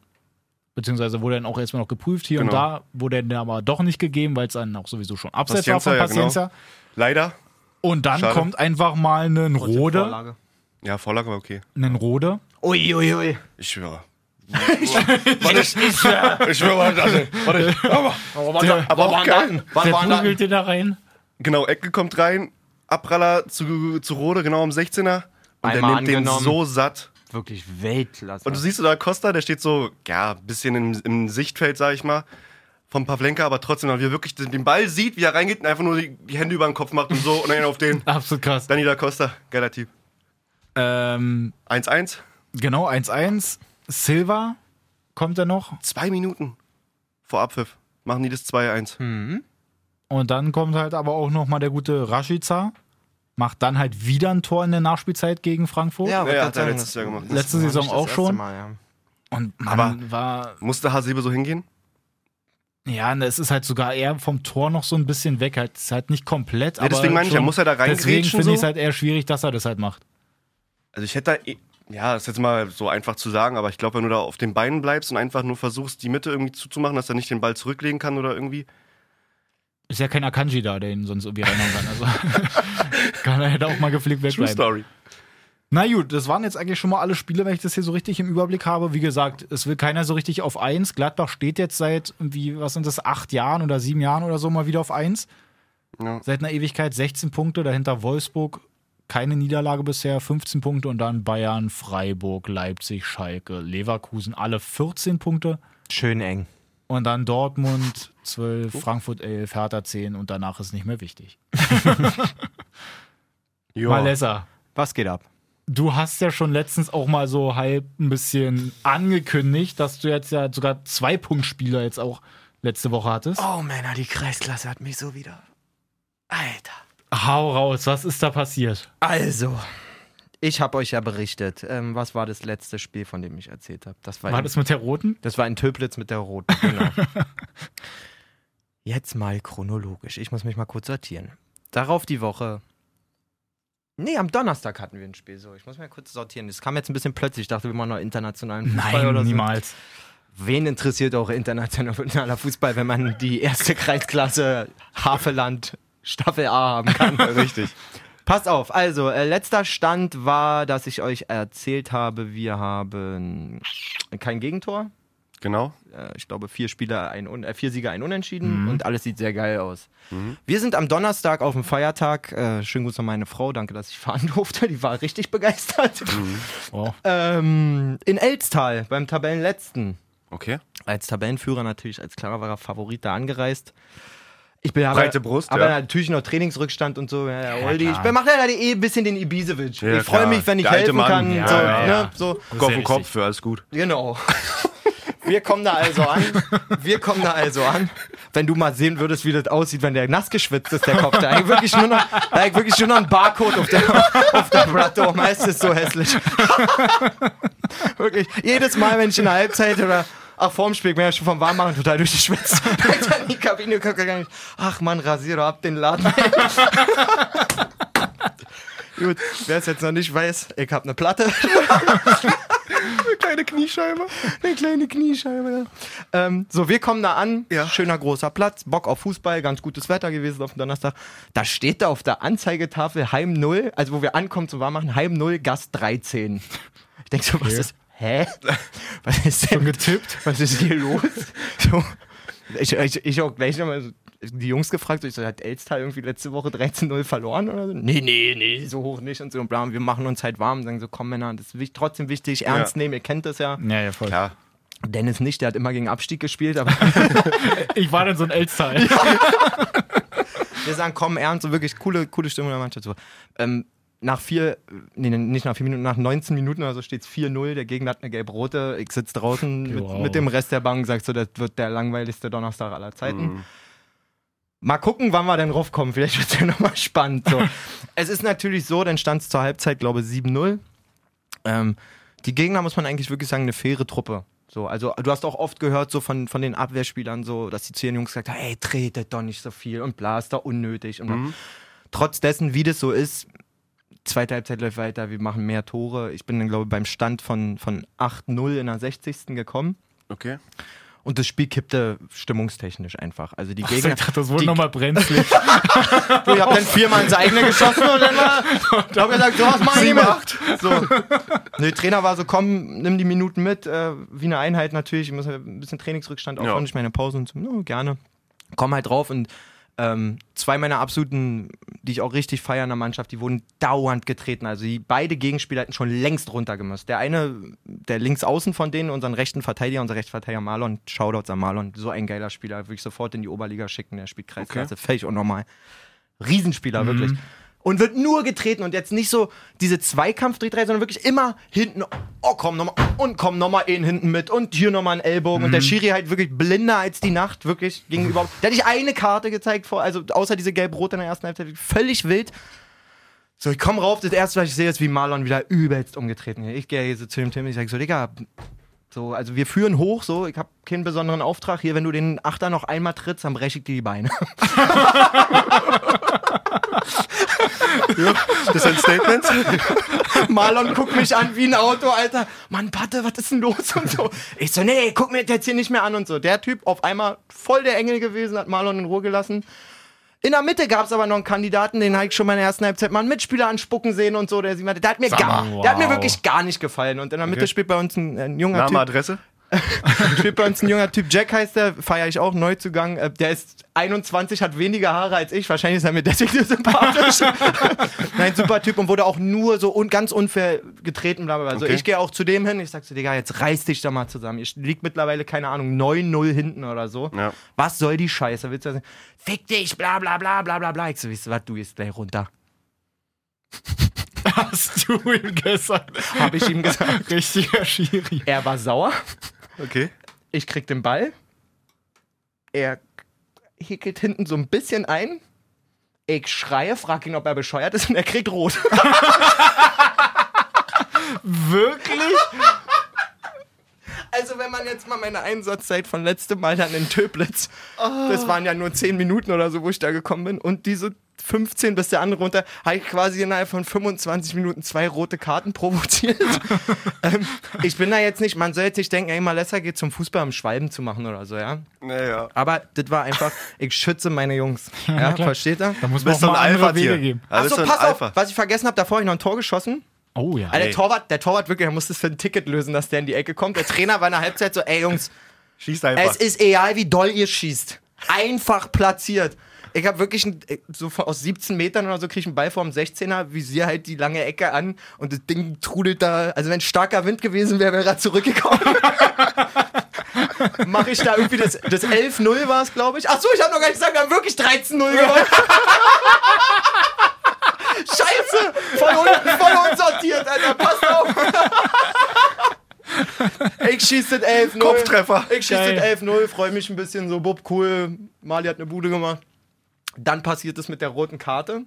Beziehungsweise wurde dann auch erstmal noch geprüft hier und Genau. da, wurde dann aber doch nicht gegeben, weil es dann auch sowieso schon abseits war von ja, genau. Paciencia. Leider. Und dann Schade. kommt einfach mal ein Rode. Vorlage. Ja, Vorlage war okay. Ein Rode. Ui, ui, ui. Ich schwöre. Warte, ich, ich schwöre. Ich schwöre, warte. warte. ich- Aber, Der, aber auch geil. der Wann war den da rein. Genau, Ecke kommt rein. Abpraller zu, zu Rode, genau am 16er. Und der nimmt den so satt. Wirklich Weltklasse. Und du siehst da Costa, der steht so, ja, ein bisschen im, im Sichtfeld, sag ich mal, vom Pavlenka, aber trotzdem, wie er wirklich den den Ball sieht, wie er reingeht und einfach nur die, die Hände über den Kopf macht und so und dann auf den. (laughs) Absolut krass. Danny da Costa, geiler Typ. Ähm, 1-1, genau, 1-1. Silva kommt er noch. zwei Minuten vor Abpfiff. Machen die das 2-1. Mhm. Und dann kommt halt aber auch noch mal der gute Rashica. Macht dann halt wieder ein Tor in der Nachspielzeit gegen Frankfurt. Ja, wollte hat er letztes Jahr gemacht. Letzte Saison das auch schon. Mal, ja. Und man Aber- war. Musste Hasebe so hingehen? Ja, es ist halt sogar eher vom Tor noch so ein bisschen weg. Halt, ist halt nicht komplett, Ja, aber. deswegen meine ich, er muss ja da Deswegen reingrätschen finde so. ich es halt eher schwierig, dass er das halt macht. Also ich hätte da, eh- ja, das ist jetzt mal so einfach zu sagen, aber ich glaube, wenn du da auf den Beinen bleibst und einfach nur versuchst, die Mitte irgendwie zuzumachen, dass er nicht den Ball zurücklegen kann oder irgendwie. Ist ja kein Akanji da, der ihn sonst irgendwie reinhauen kann. Also (laughs) kann er hätte auch mal gepflegt wegbleiben. Story. Na gut, das waren jetzt eigentlich schon mal alle Spiele, wenn ich das hier so richtig im Überblick habe. Wie gesagt, es will keiner so richtig auf eins. Gladbach steht jetzt seit, wie, was sind das, acht Jahren oder sieben Jahren oder so mal wieder auf eins. Ja. Seit einer Ewigkeit 16 Punkte, dahinter Wolfsburg, keine Niederlage bisher, 15 Punkte und dann Bayern, Freiburg, Leipzig, Schalke, Leverkusen, alle 14 Punkte. Schön eng. Und dann Dortmund (laughs) 12, Frankfurt 11, Hertha 10 und danach ist nicht mehr wichtig. (laughs) Malessa, Was geht ab? du hast ja schon letztens auch mal so halb ein bisschen angekündigt, dass du jetzt ja sogar zwei Punktspieler jetzt auch letzte Woche hattest. Oh Männer, die Kreisklasse hat mich so wieder. Alter. Hau raus, was ist da passiert? Also, ich habe euch ja berichtet. Ähm, was war das letzte Spiel, von dem ich erzählt habe? Das war, War in, das mit der roten? das war in Töplitz mit der Roten. Genau. (laughs) Jetzt mal chronologisch. Ich muss mich mal kurz sortieren. Darauf die Woche. Nee, am Donnerstag hatten wir ein Spiel. So, ich muss mal kurz sortieren. Das kam jetzt ein bisschen plötzlich. Ich dachte, wir machen noch internationalen Fußball Nein, oder so. niemals. Wen interessiert auch internationaler Fußball, wenn man die erste Kreisklasse Havelland Staffel A haben kann? (laughs) Richtig. Passt auf, also äh, letzter Stand war, dass ich euch erzählt habe, wir haben kein Gegentor. Genau. Äh, ich glaube, vier Spieler, ein Un äh, vier Sieger, ein Unentschieden und alles sieht sehr geil aus. Wir sind am Donnerstag auf dem Feiertag. Äh, schönen Gruß an meine Frau, danke, dass ich (laughs) fahren durfte. Die war richtig begeistert. Oh. Ähm, in Elstal beim Tabellenletzten. Okay. Als Tabellenführer natürlich als klarer Favorit da angereist. Ich bin aber, Breite Brust, aber ja. natürlich noch Trainingsrückstand und so. Ja, Ja, ich mache ja eh ein bisschen den Ibisevic. Ich freue mich, wenn ich helfen Mann. kann. Ja, so. Ne, so. Kopf und Kopf für alles gut. Genau. (laughs) Wir kommen da also an. Wir kommen da also an. Wenn du mal sehen würdest, wie das aussieht, wenn der nass geschwitzt ist, der Kopf. Da hängt wirklich nur noch, da hängt wirklich nur noch ein Barcode auf der, auf der Bratto. Meist ist so hässlich. (laughs) wirklich. Jedes Mal, wenn ich in der Halbzeit oder Ach, vorm Spiel, bin ja schon vom Warmmachen total durchgeschwitzt. (laughs) Direkt in die Kabine, guckt er gar nicht. Ach man, rasiere ab den Laden. (laughs) Gut, wer es jetzt noch nicht weiß, ich habe eine Platte. Eine kleine Kniescheibe. Eine kleine Kniescheibe. Ja. Ähm, so, wir kommen da an. Ja. Schöner großer Platz. Bock auf Fußball. Ganz gutes Wetter gewesen auf dem Donnerstag. Da steht da auf der Anzeigetafel Heim 0. Also, wo wir ankommen zum Warmmachen. Heim 0, Gast 13. Ich denke so, was ist. Hä? (laughs) Was ist denn getippt? Was ist hier los? (laughs) So. Ich, ich, ich auch gleich nochmal so die Jungs gefragt, so, ich so, hat Elstal irgendwie letzte Woche 13-0 verloren oder so? Nee, nee, nee, so hoch nicht und so. Und bla, und wir machen uns halt warm und sagen so, komm Männer, das ist trotzdem wichtig, ernst Ja. nehmen, ihr kennt das ja. Ja, ja, voll. Ja. Dennis nicht, der hat immer gegen Abstieg gespielt, aber (laughs) Ich war dann so ein Elsteil. wir sagen, komm, ernst und wirklich coole, coole Stimmung der Mannschaft. So. Ähm, nach vier, nee, nicht nach vier Minuten, nach 19 Minuten oder so steht es 4-0, der Gegner hat eine gelb-rote, ich sitze draußen mit, Wow. mit dem Rest der Bank, sagst so, das wird der langweiligste Donnerstag aller Zeiten. Mal gucken, wann wir denn raufkommen, vielleicht wird es ja (laughs) nochmal spannend. So. (laughs) es ist natürlich so, dann stand es zur Halbzeit, glaube ich, 7-0. Ähm, die Gegner, muss man eigentlich wirklich sagen, eine faire Truppe. So, also du hast auch oft gehört so von, von den Abwehrspielern so, dass die zu ihren Jungs gesagt haben, hey, tretet doch nicht so viel und bla, ist doch unnötig. Und trotz dessen, wie das so ist, zweite Halbzeit läuft weiter, wir machen mehr Tore. Ich bin dann, glaube ich, beim Stand von, von 8-0 in der 60. gekommen. Okay. Und das Spiel kippte stimmungstechnisch einfach. Also die Ich Gegner. dachte, das wurde nochmal brenzlig. Du, (laughs) ich hab dann viermal ins eigene geschossen und dann war, ich hab gesagt, so was mach ich nicht mehr. So. Nee, Trainer war so, komm, nimm die Minuten mit, äh, wie eine Einheit natürlich, ich muss ein bisschen Trainingsrückstand aufbauen, Ja. ich meine Pause und so, no, gerne. Komm halt drauf und ähm, zwei meiner absoluten, die ich auch richtig feiere in der Mannschaft, die wurden dauernd getreten. Also die beide Gegenspieler hätten schon längst runtergemüsst. Der eine, der links außen von denen, unseren rechten Verteidiger, unser Rechtsverteidiger Marlon, Shoutouts an Marlon, so ein geiler Spieler, würde ich sofort in die Oberliga schicken, der spielt Kreisklasse, völlig unnormal. Riesenspieler, wirklich. Und wird nur getreten und jetzt nicht so diese Zweikampfdreherei, sondern wirklich immer hinten, oh komm nochmal und komm nochmal einen hinten mit und hier nochmal einen Ellbogen und der Schiri halt wirklich blinder als die Nacht, wirklich gegenüber. Der hat nicht eine Karte gezeigt vor, also außer diese gelb-rot in der ersten Halbzeit, völlig wild. So, ich komme rauf, das erste, was ich sehe, ist, wie Marlon wieder übelst umgetreten ist. Ich gehe hier so zu dem Tim, ich sage so, Digga, so, also wir führen hoch, so, ich habe keinen besonderen Auftrag hier, wenn du den Achter noch einmal trittst, dann breche ich dir die Beine. (laughs) (laughs) Das ist ein Statement. Marlon guckt mich an wie ein Auto, Alter. Mann, Patte, was ist denn los und so. Ich so, nee, guck mir das jetzt hier nicht mehr an und so. Der Typ auf einmal voll der Engel gewesen, hat Marlon in Ruhe gelassen. In der Mitte gab es aber noch einen Kandidaten, den habe ich schon in der ersten Halbzeit mal einen Mitspieler anspucken sehen und so. Der, der hat mir, gar, mal, der hat mir wow. wirklich gar nicht gefallen. Und in der Mitte Okay. spielt bei uns ein, ein junger Name, Typ. Adresse? (laughs) Bei uns ein junger Typ, Jack heißt der, feiere ich auch, Neuzugang. Äh, Der ist 21, hat weniger Haare als ich. Wahrscheinlich ist er mir deswegen sympathisch. (laughs) Nein, super Typ und wurde auch nur so un ganz unfair getreten. Bla bla. bla. Also Okay. ich gehe auch zu dem hin, ich sag so, Digga, jetzt reiß dich doch mal zusammen. Ihr liegt mittlerweile, keine Ahnung, 9-0 hinten oder so. Ja. Was soll die Scheiße? Willst du das? Fick dich, bla bla bla bla bla bla. Ich so, weißt du was, du gehst gleich runter. (laughs) Hast du ihm gestern Hab ich ihm gesagt. richtiger Schiri. Er war sauer. Okay. Ich krieg den Ball. Er hickelt hinten so ein bisschen ein. Ich schreie, frag ihn, ob er bescheuert ist und er kriegt rot. (laughs) Wirklich? Also wenn man jetzt mal meine Einsatzzeit von letztem Mal dann in Töplitz, das waren ja nur 10 Minuten oder so, wo ich da gekommen bin und diese 15 bis der andere runter, habe ich quasi innerhalb von 25 Minuten zwei rote Karten (laughs) provoziert. (laughs) ähm, ich bin da jetzt nicht, man soll jetzt nicht denken, ey, Malessa geht zum Fußball, um Schwalben zu machen oder so, ja. Naja. Aber das war einfach, ich schütze meine Jungs. (laughs) Ja, klar. versteht ihr? Da muss man Bist auch du mal ein Alpha-Tier? Wege geben. Ja, Achso, pass auf, Alpha. was ich vergessen habe, davor habe ich noch ein Tor geschossen. Oh ja. Alter, der. Torwart, der Torwart wirklich, der musste es für ein Ticket lösen, dass der in die Ecke kommt. Der Trainer war in der Halbzeit so, ey Jungs, Schieß einfach. es ist egal, wie doll ihr schießt. Einfach platziert. Ich habe wirklich ein, so von- aus 17 Metern oder so kriege ich einen Ball vorm 16er, visier halt die lange Ecke an und das Ding trudelt da. Also wenn starker Wind gewesen wäre, wäre er zurückgekommen. (laughs) Mache ich da irgendwie das, das 11-0 war es, glaube ich. Ach so, ich habe noch gar nicht gesagt, wir haben wirklich 13-0 gewonnen. (laughs) Scheiße! Voll, un, voll unsortiert, Alter, passt auf! (laughs) Ich schieße das 11-0. Kopftreffer. Ich schieße das 11-0, freue mich ein bisschen so, Bub, cool. Mali hat eine Bude gemacht. Dann passiert es mit der roten Karte.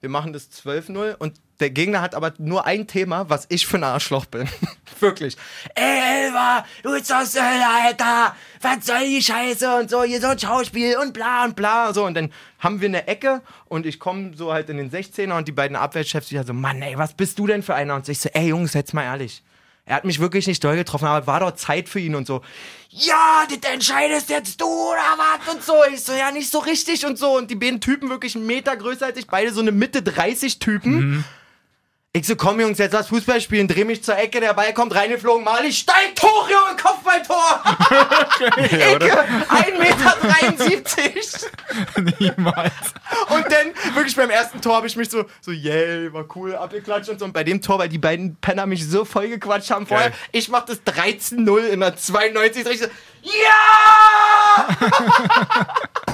Wir machen das 12-0 und der Gegner hat aber nur ein Thema, was ich für ein Arschloch bin. (laughs) Wirklich. Ey, Elva, du bist aus der Hölle, Alter. Was soll die Scheiße und so, hier so ein Schauspiel und bla und bla. So, und dann haben wir eine Ecke und ich komme so halt in den 16er und die beiden Abwehrchefs wieder so, Mann, ey, was bist du denn für einer? Und ich so, ey, Jungs, jetzt mal ehrlich. Er hat mich wirklich nicht doll getroffen, aber war doch Zeit für ihn und so. Ja, das entscheidest jetzt du oder was und so. Ich so, ja, nicht so richtig und so. Und die beiden Typen wirklich einen Meter größer als ich, beide so eine Mitte 30 Typen. Ich so, komm Jungs, jetzt lass Fußball spielen, dreh mich zur Ecke, der Ball kommt reingeflogen, mal ich steig hoch, Junge, Kopfballtor! (laughs) Ecke, 1,73 Meter. (laughs) Niemals. Und dann, wirklich beim ersten Tor habe ich mich so, so, yay, war cool, abgeklatscht und so. Und bei dem Tor, weil die beiden Penner mich so voll gequatscht haben vorher, Geil. ich mach das 13-0 in der 92. Ich so, ja! (laughs)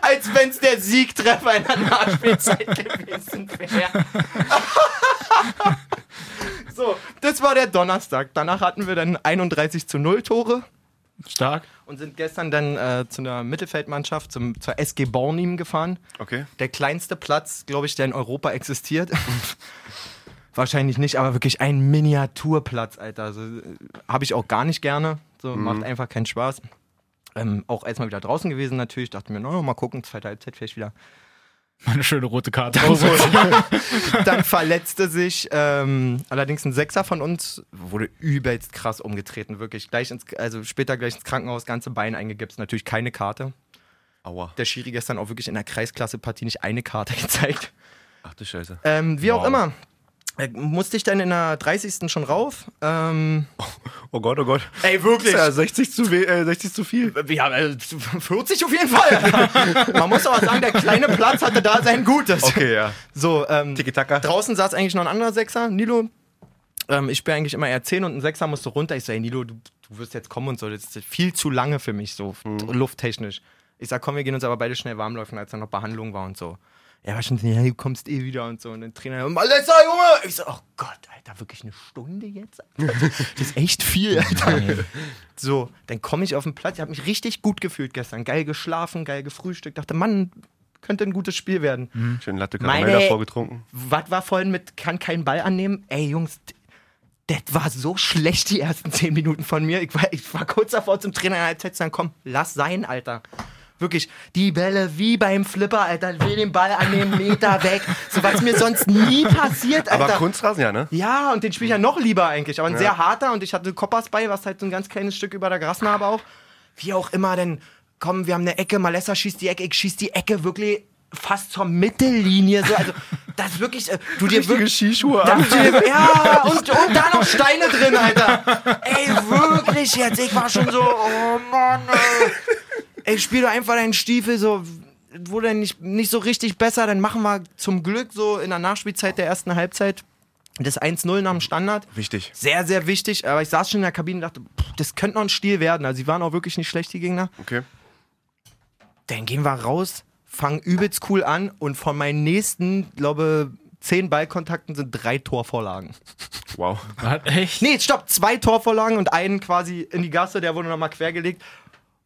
Als wenn es der Siegtreffer in der Nachspielzeit (laughs) gewesen wäre. (laughs) so, das war der Donnerstag. Danach hatten wir dann 31 zu 0 Tore Stark. und sind gestern dann äh, zu einer Mittelfeldmannschaft, zum, zur SG Bornim gefahren. Okay. Der kleinste Platz, glaube ich, der in Europa existiert. (laughs) Wahrscheinlich nicht, aber wirklich ein Miniaturplatz, Alter. Also, Habe ich auch gar nicht gerne. So, macht einfach keinen Spaß. Ähm, auch erstmal wieder draußen gewesen natürlich. Dachte mir, no, mal gucken, zweite Halbzeit vielleicht wieder. Eine schöne rote Karte. (laughs) (laughs) Dann verletzte sich ähm, allerdings ein Sechser von uns, wurde übelst krass umgetreten, wirklich. Gleich ins, also später gleich ins Krankenhaus, ganze Bein eingegipst, natürlich keine Karte. Aua. Der Schiri gestern auch wirklich in der Kreisklasse-Partie nicht eine Karte (laughs) gezeigt. Ach du Scheiße. Ähm, wie auch Wow. immer. Äh, musste ich dann in der 30. schon rauf. Ähm, (laughs) Oh Gott, oh Gott. ey, wirklich? Ja, 60 zu, äh, 60 zu viel. Ja, äh, 40 auf jeden Fall. (laughs) Man muss aber sagen, der kleine Platz hatte da sein Gutes. Okay, ja. So, ähm, Tiki-Taka. draußen saß eigentlich noch ein anderer Sechser, Nilo. Ähm, ich spiele eigentlich immer eher 10 und ein Sechser musste runter. Ich so, ey Nilo, du, du wirst jetzt kommen und so. Das ist viel zu lange für mich, so lufttechnisch. Ich sag, komm, wir gehen uns aber beide schnell warm laufen, als da noch Behandlung war und so. Er war schon so, ja, du kommst eh wieder und so. Und dann Trainer, Malessa, Junge! Ich so, oh Gott, Alter, wirklich eine Stunde jetzt? Das ist echt viel, Alter. (laughs) So, dann komme ich auf den Platz. Ich habe mich richtig gut gefühlt gestern. Geil geschlafen, geil gefrühstückt. Dachte, Mann, könnte ein gutes Spiel werden. Schön Latte Karamell davor getrunken. Was war vorhin mit kann keinen Ball annehmen? Ey, Jungs, das war so schlecht die ersten zehn Minuten von mir. Ich war, ich war kurz davor zum Trainer in der Halbzeit zu sagen, komm, lass sein, Alter. Wirklich, die Bälle wie beim Flipper, Alter, will den Ball annehmen, Meter weg. So was mir sonst nie passiert, Alter. Aber Kunstrasen, ja, ne? Ja, und den spiele ich ja noch lieber eigentlich. Aber ein sehr harter und ich hatte Koppers bei, was halt so ein ganz kleines Stück über der Grasnarbe auch. Wie auch immer, denn komm, wir haben eine Ecke, Malessa schießt die Ecke, ich schieß die Ecke wirklich fast zur Mittellinie. So, also, das ist wirklich, äh, du dir wirklich. Skischuhe Da- du- Ja, und, und da noch Steine drin, Alter. Ey, wirklich jetzt. Ich war schon so, oh Mann, ey. Ey, spiel doch einfach deinen Stiefel so. Wurde nicht, nicht so richtig besser, dann machen wir zum Glück so in der Nachspielzeit der ersten Halbzeit das 1-0 nach dem Standard. Wichtig. Sehr, sehr wichtig. Aber ich saß schon in der Kabine und dachte, pff, das könnte noch ein Stil werden. Also, sie waren auch wirklich nicht schlecht, die Gegner. Okay. Dann gehen wir raus, fangen übelst cool an und von meinen nächsten, glaube zehn Ballkontakten sind drei Torvorlagen. Wow. Was? Echt? Nee, stopp, zwei Torvorlagen und einen quasi in die Gasse, der wurde nochmal quergelegt.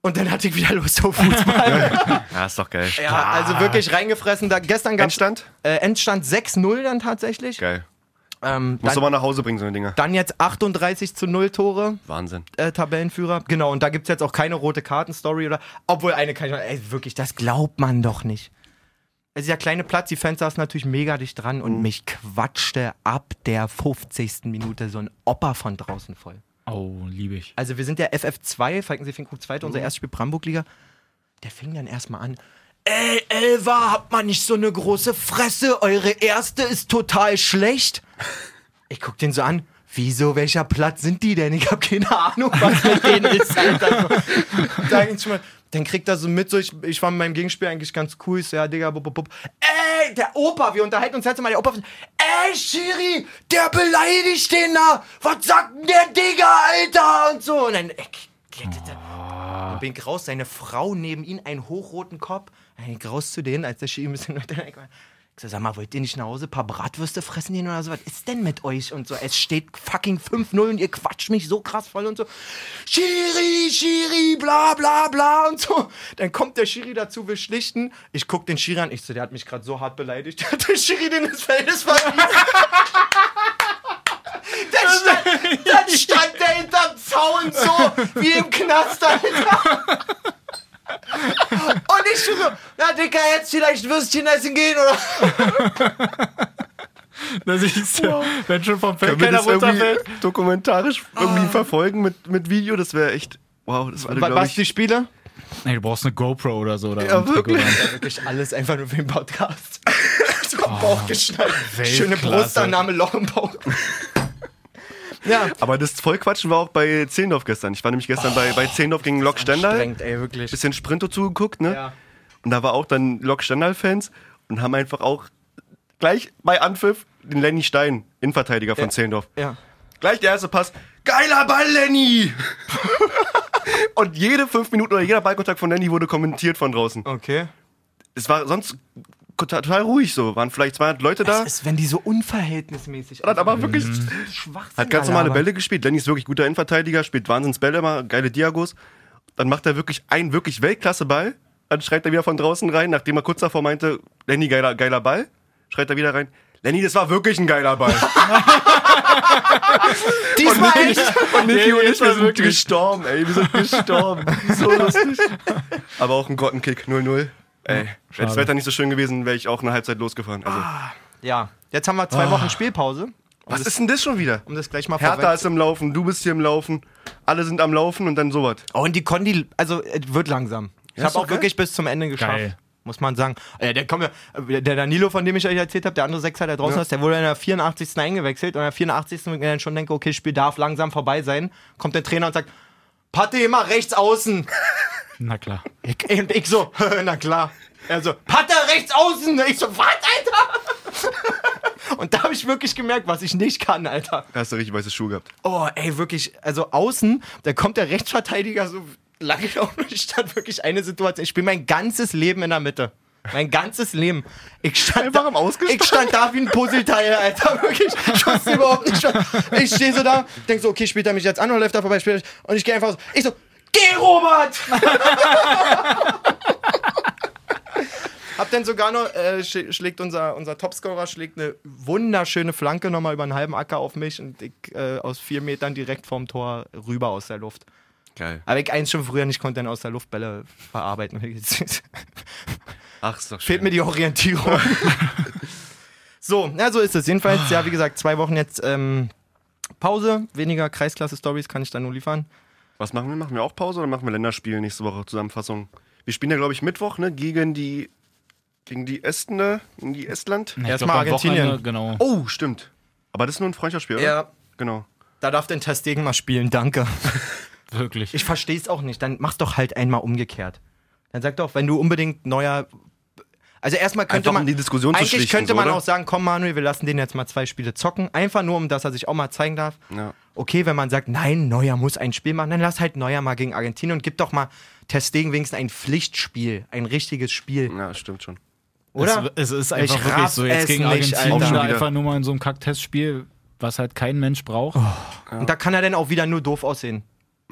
Und dann hatte ich wieder Lust auf Fußball. (laughs) Ja, ist doch geil. ja, also wirklich reingefressen. Da, gestern gab Endstand? äh, Endstand 6-0 dann tatsächlich. Geil. Ähm, Musst du mal nach Hause bringen, so eine Dinger. dann jetzt 38 zu 0 Tore. Wahnsinn. äh, Tabellenführer. Genau, und da gibt es jetzt auch keine rote Karten-Story oder. Obwohl eine kann ich. Ey, wirklich, das glaubt man doch nicht. Es ist ja kleine Platz, die Fans saßen natürlich mega dicht dran und mich quatschte ab der 50. Minute so ein Opa von draußen voll. Oh, liebe ich. Also wir sind ja FF2, Falkensee Finkhof 2, unser erstes Spiel Brandenburg-Liga. Der fing dann erstmal an. Ey, Elva, habt mal nicht so eine große Fresse. Eure erste ist total schlecht. Ich guck den so an. Wieso, welcher Platz sind die denn? Ich hab keine Ahnung, was mit denen ist, (laughs) Alter. So, da ging's schon mal, dann kriegt er so mit, so ich, ich war mit meinem Gegenspiel eigentlich ganz cool. Ich so, ja, Digga, bup, bup, bup. Ey, der Opa, wir unterhalten uns jetzt mal, der Opa. Ey, Schiri, der beleidigt den da. Was sagt denn der Digga, Alter? Und so. Und dann, ey, dann bin ich raus, seine Frau neben ihm, einen hochroten Kopf. Dann bin ich raus zu denen, als der Schiri ein bisschen weiter weg war. Ich so, sag mal, wollt ihr nicht nach Hause ein paar Bratwürste fressen gehen oder so? Was ist denn mit euch? Und so, es steht fucking 5-0 und ihr quatscht mich so krass voll und so. Schiri, Schiri, bla bla bla und so. Dann kommt der Schiri dazu, will schlichten. Ich guck den Schiri an. Ich so, der hat mich gerade so hart beleidigt. (laughs) Der Schiri, den das Feldes verwiesen. Dann stand, dann stand der hinterm Zaun so, wie im Knast, Alter. (laughs) Und ich schon so, na Dicker, jetzt vielleicht Würstchen essen gehen oder. (laughs) Da siehst du, wenn schon vom Feld keiner runterfällt. dokumentarisch irgendwie verfolgen mit, mit Video? Das wäre echt. Wow, das würde, Was, ich. die Spiele? Nee, du brauchst eine GoPro oder so. Oder Ja, wirklich. dann. Wirklich alles einfach nur für den Podcast. (laughs) so am Bauch geschnallt. Schöne. Brustannahme, Loch im Bauch. Ja. Aber das Vollquatschen war auch bei Zehlendorf gestern. Ich war nämlich gestern bei, bei Zehlendorf gegen Lok Stendal. Ey, wirklich. Bisschen Sprinto zugeguckt, ne? Ja. Und da war auch dann Lok Stendal-Fans und haben einfach auch gleich bei Anpfiff den Lenny Stein, Innenverteidiger von Ja. Zehlendorf. Ja. Gleich der erste Pass. Geiler Ball, Lenny! (laughs) und jede fünf Minuten oder jeder Ballkontakt von Lenny wurde kommentiert von draußen. Okay. Es war sonst total ruhig so. Waren vielleicht 200 Leute da. Das ist, wenn die so unverhältnismäßig Hat aber wirklich Schwachsinn. hat ganz normale. Bälle gespielt. Lenny ist wirklich guter Innenverteidiger, spielt Wahnsinns Bälle immer, geile Diagos. Dann macht er wirklich einen wirklich Weltklasse-Ball. Dann schreit er wieder von draußen rein, nachdem er kurz davor meinte, Lenny, geiler, geiler Ball. Schreit er wieder rein. Lenny, das war wirklich ein geiler Ball. (laughs) Diesmal echt. Und Niki Nee, und ich, wir sind gestorben, ey. Wir sind gestorben. (laughs) So lustig. Aber auch ein Grottenkick, 0-0. Ey, wäre das. Wetter nicht so schön gewesen, wäre ich auch eine Halbzeit losgefahren. Also, Ja. Jetzt haben wir zwei Wochen Spielpause. was ist denn das schon wieder? Um das gleich mal Hertha ist im Laufen, du bist hier im Laufen, alle sind am Laufen und dann sowas. Oh, und die Kondi, also es wird langsam. Ich Ja, habe auch geil. wirklich bis zum Ende geschafft. Geil. Muss man sagen. Äh, der, kommt ja, äh, der Danilo, von dem ich euch erzählt habe, der andere Sechser, der draußen Ja. ist, der wurde in der 84. eingewechselt. Und in der 84. wenn ich dann schon denke, okay, das Spiel darf langsam vorbei sein, kommt der Trainer und sagt, Patte immer rechts außen. Na klar. Ich, und ich so, (laughs) na klar. Er so, Patte rechts außen. Ich so, was, Alter? (laughs) und da habe ich wirklich gemerkt, was ich nicht kann, Alter. Da hast du richtig weiße Schuhe gehabt. Oh, ey, wirklich, also außen, da kommt der Rechtsverteidiger so lange (laughs) auch nicht stand wirklich eine Situation. Ich spiele mein ganzes Leben in der Mitte. Mein ganzes Leben. Ich stand, Einfach da, ich stand da wie ein Puzzleteil, Alter. Wirklich. Ich wusste überhaupt nicht. Ich stehe so da, denk so, okay, spielt er mich jetzt an oder läuft er vorbei? Spielt er- Und ich gehe einfach so, ich so, geh, Robert! (laughs) Hab dann sogar noch, äh, sch- schlägt unser, unser Topscorer, schlägt eine wunderschöne Flanke nochmal über einen halben Acker auf mich und ich äh, aus vier Metern direkt vorm Tor rüber aus der Luft. Geil. Aber ich eins schon früher nicht konnte, dann aus der Luft Bälle verarbeiten. (laughs) Ach, ist doch schön. Fehlt mir die Orientierung. (laughs) so, ja, so ist es. Jedenfalls, ja, wie gesagt, zwei Wochen jetzt ähm, Pause, weniger Kreisklasse-Stories kann ich da nur liefern. Was machen wir? Machen wir auch Pause oder machen wir Länderspiel nächste Woche? Zusammenfassung. Wir spielen ja, glaube ich, Mittwoch, ne? Gegen die. Gegen die Esten, ne? Gegen die Estland. Ich Erstmal Argentinien. Wochenende, Genau. Oh, stimmt. Aber das ist nur ein Freundschaftsspiel, oder? Ja, Genau. da darf denn Testegen mal spielen, danke. (laughs) Wirklich. Ich verstehe es auch nicht. Dann mach's doch halt einmal umgekehrt. Dann sag doch, wenn du unbedingt neuer. Also erstmal könnte Einfach man. um die Diskussion zu eigentlich schlichten, könnte so, man oder? auch sagen, komm Manuel, wir lassen den jetzt mal zwei Spiele zocken. Einfach nur, um dass er sich auch mal zeigen darf. Ja. Okay, wenn man sagt, nein, Neuer muss ein Spiel machen, dann lass halt Neuer mal gegen Argentinien und gib doch mal Testegen wenigstens ein Pflichtspiel, ein richtiges Spiel, Ja, stimmt schon. oder? Es, es ist Ich einfach wirklich raff so. Jetzt es gegen nicht, Argentinien einfach nur mal in so einem Kack-Testspiel, was halt kein Mensch braucht. Und da kann er dann auch wieder nur doof aussehen.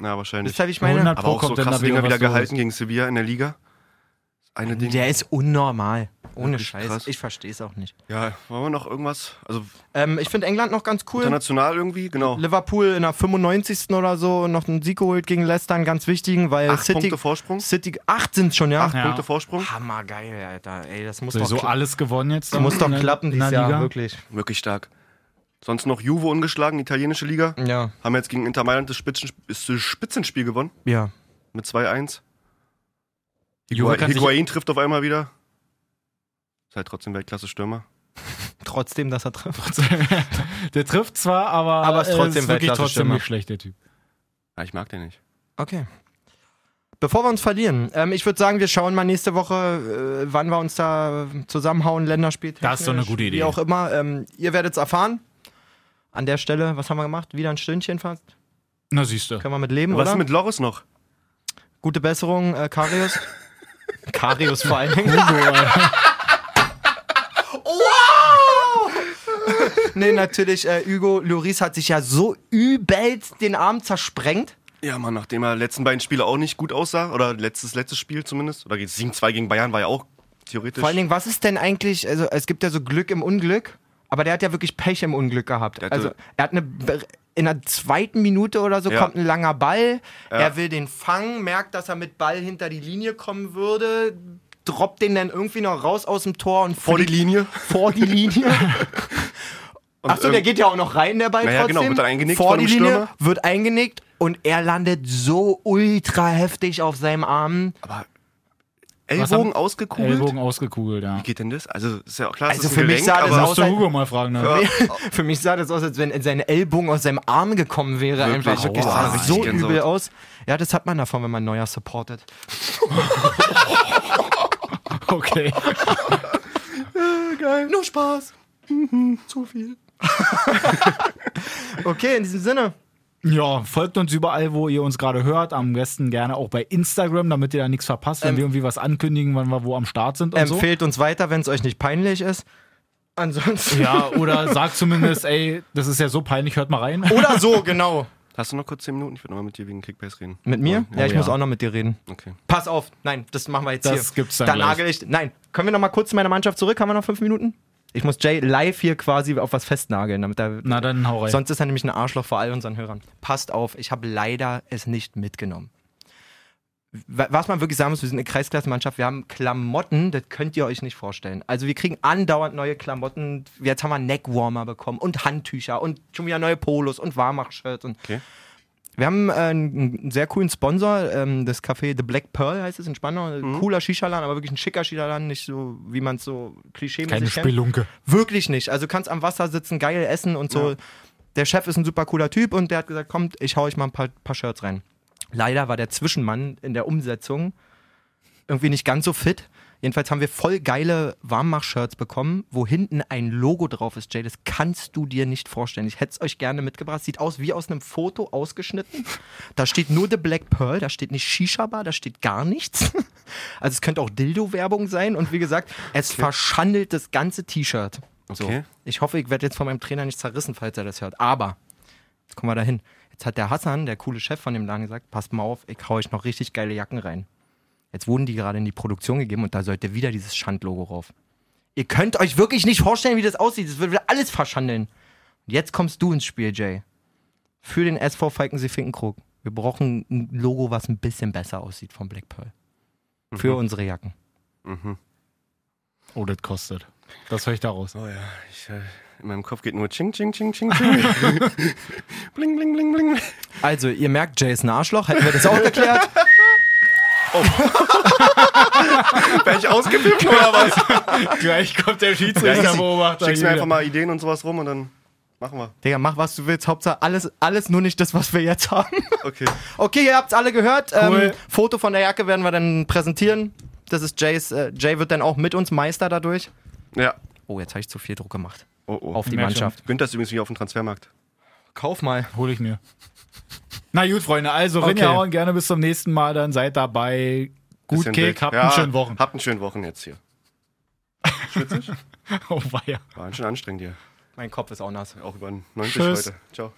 Ja, wahrscheinlich. Wie ich meine? 100 Aber auch so krasse Dinger wieder gehalten gegen Sevilla in der Liga. Eine Ding. Der ist unnormal. Ohne Scheiß. krass. Ich verstehe es auch nicht. Ja, wollen wir noch irgendwas? Also Ähm, ich finde England noch ganz cool. international irgendwie? Genau. Liverpool in der 95. oder so noch einen Sieg geholt gegen Leicester, einen ganz wichtigen, weil Acht City. Punkte Vorsprung. City. Acht sind schon, ja. Acht Ja. Punkte Vorsprung. Hammergeil, Alter. Ey, das muss Sowieso doch, alles gewonnen jetzt. das muss doch klappen dieses Jahr, Liga. wirklich. Wirklich stark. Sonst noch Juve ungeschlagen, italienische Liga. Ja. Haben jetzt gegen Inter Mailand das, Spitzen, das Spitzenspiel gewonnen. Ja. Mit 2-1. Juve kann sich- Higuain trifft auf einmal wieder. Ist halt trotzdem Weltklasse-Stürmer. (laughs) Trotzdem, dass er trifft. der trifft zwar, aber, Aber ist äh, trotzdem ist wirklich trotzdem nicht schlecht, der Typ. Ja, ich mag den nicht. Okay. Bevor wir uns verlieren, ähm, ich würde sagen, wir schauen mal nächste Woche, äh, wann wir uns da zusammenhauen, Länderspiel. Das ist doch eine gute Idee. Wie auch immer. Ähm, ihr werdet es erfahren. An der Stelle, was haben wir gemacht? Wieder ein Stündchen fast. Na, siehst du. Können wir mit leben, Was oder? ist mit Loris noch? Gute Besserung, äh, Karius. (laughs) Karius vor allen Dingen. (laughs) (laughs) nee, natürlich, äh, Hugo Lloris hat sich ja so übelst den Arm zersprengt. Ja, Mann, nachdem er letzten beiden Spiele auch nicht gut aussah, oder letztes, letztes Spiel zumindest, oder 7-2 gegen Bayern war ja auch theoretisch. Vor allen Dingen, was ist denn eigentlich, also es gibt ja so Glück im Unglück, aber der hat ja wirklich Pech im Unglück gehabt. Also er hat eine, in der zweiten Minute oder so Ja. kommt ein langer Ball, Ja. er will den fangen, merkt, dass er mit Ball hinter die Linie kommen würde, droppt den dann irgendwie noch raus aus dem Tor und vor die Linie. vor die Linie. (laughs) Achso, der geht ja auch noch rein, der Ball Naja, trotzdem. genau, wird dann eingenickt vor die Linie, Stürmer. wird eingenickt und er landet so ultra heftig auf seinem Arm. Aber Ellbogen ausgekugelt? Ellbogen ausgekugelt, ja. Wie geht denn das? Also, ist ja auch klar, Also es ist für ein mich Gelenk, sah das aber aus- du Hugo mal fragen, ne? Ja. (laughs) Für mich sah das aus, als wenn seine Ellbogen aus seinem Arm gekommen wäre. Wirklich? Einfach wirklich. Das Aua, sah richtig so Gänsehaut. übel aus. Ja, das hat man davon, wenn man Neuer supportet. (laughs) Okay. (laughs) Geil. Nur Spaß. Zu viel. (laughs) okay, in diesem Sinne. Ja, folgt uns überall, wo ihr uns gerade hört. Am besten gerne auch bei Instagram, damit ihr da nichts verpasst, wenn Ähm, wir irgendwie was ankündigen, wann wir wo am Start sind und so. Empfehlt uns weiter, wenn es euch nicht peinlich ist. Ansonsten. Ja, (laughs) oder sagt zumindest, ey, das ist ja so peinlich, hört mal rein. Oder so, genau. Hast du noch kurz 10 Minuten? Ich würde nochmal mit dir wegen Kickbase reden. Mit mir? Oh, Ja, ich ja. muss auch noch mit dir reden. Okay. Pass auf. Nein, das machen wir jetzt Das hier. gibt's dann Dann gleich. nagel ich. Nein, können wir noch mal kurz zu meiner Mannschaft zurück? Haben wir noch fünf Minuten? Ich muss Jay live hier quasi auf was festnageln, damit er. Na dann hau rein. Sonst ist er nämlich ein Arschloch vor all unseren Hörern. Passt auf, ich habe leider es nicht mitgenommen. Wa- Was man wirklich sagen muss, wir sind eine Kreisklassenmannschaft, wir haben Klamotten, das könnt ihr euch nicht vorstellen. Also wir kriegen andauernd neue Klamotten. Jetzt haben wir Neckwarmer bekommen und Handtücher und schon wieder neue Polos und Warmach-Shirts. Und Okay. Wir haben äh, einen, sehr coolen Sponsor, ähm, das Café The Black Pearl heißt es in Spandau. Ein Cooler Shisha-Laden, aber wirklich ein schicker Shisha-Laden, nicht so, wie man es so klischee Keine kennt. Spelunke. Wirklich nicht. Also du kannst am Wasser sitzen, geil essen und so. Ja. Der Chef ist ein super cooler Typ und der hat gesagt, kommt, ich hau euch mal ein paar, paar Shirts rein. Leider war der Zwischenmann in der Umsetzung irgendwie nicht ganz so fit. Jedenfalls haben wir voll geile Warmmach-Shirts bekommen, wo hinten ein Logo drauf ist, Jay. Das kannst du dir nicht vorstellen. Ich hätte es euch gerne mitgebracht. Sieht aus wie aus einem Foto ausgeschnitten. Da steht nur The Black Pearl, da steht nicht Shisha Bar, da steht gar nichts. (laughs) Also es könnte auch Dildo-Werbung sein. Und wie gesagt, es verschandelt das ganze T-Shirt. So. Okay. Ich hoffe, ich werde jetzt von meinem Trainer nicht zerrissen, falls er das hört. Aber, jetzt kommen wir dahin. Jetzt hat der Hassan, der coole Chef von dem Laden, gesagt, passt mal auf, ich hau euch noch richtig geile Jacken rein. Jetzt wurden die gerade in die Produktion gegeben und da sollte wieder dieses Schandlogo rauf. Ihr könnt euch wirklich nicht vorstellen, wie das aussieht. Das wird wieder alles verschandeln. Und jetzt kommst du ins Spiel, Jay. Für den SV Falkensee Finkenkrug. Wir brauchen ein Logo, was ein bisschen besser aussieht vom Black Pearl. Für unsere Jacken. Oh, das kostet. Das höre ich daraus. Oh ja, ich, äh, in meinem Kopf geht nur Ching, Ching, Ching, Ching, Ching. (laughs) bling, bling, bling, bling. Also, ihr merkt, Jay ist ein Arschloch. Hätten wir das auch geklärt? (laughs) (laughs) Wäre ich ausgepippt oder was? (laughs) Gleich kommt der Schiedsrichterbeobachter. Schickst mir einfach mal Ideen und sowas rum und dann machen wir. Digga, mach was du willst. Hauptsache alles, alles nur nicht das, was wir jetzt haben. Okay. (laughs) Okay, ihr habt's alle gehört. Cool. Ähm, Foto von der Jacke werden wir dann präsentieren. Das ist Jays. Äh, Jay wird dann auch mit uns Meister dadurch. Ja. Oh, jetzt habe ich zu viel Druck gemacht. Oh, oh. Auf die Mannschaft. Günther ist übrigens wieder auf dem Transfermarkt. Kauf mal. Hol ich mir. Na gut, Freunde, also wenn Okay. ihr hauen, gerne bis zum nächsten Mal, dann seid dabei. Gut Kick, habt Ja, einen schönen Wochen. Habt einen schönen Wochen jetzt hier. Schwitzig? (laughs) Oh, weia. War schon anstrengend hier. Mein Kopf ist auch nass. Auch über 90 Tschüss. heute. Ciao.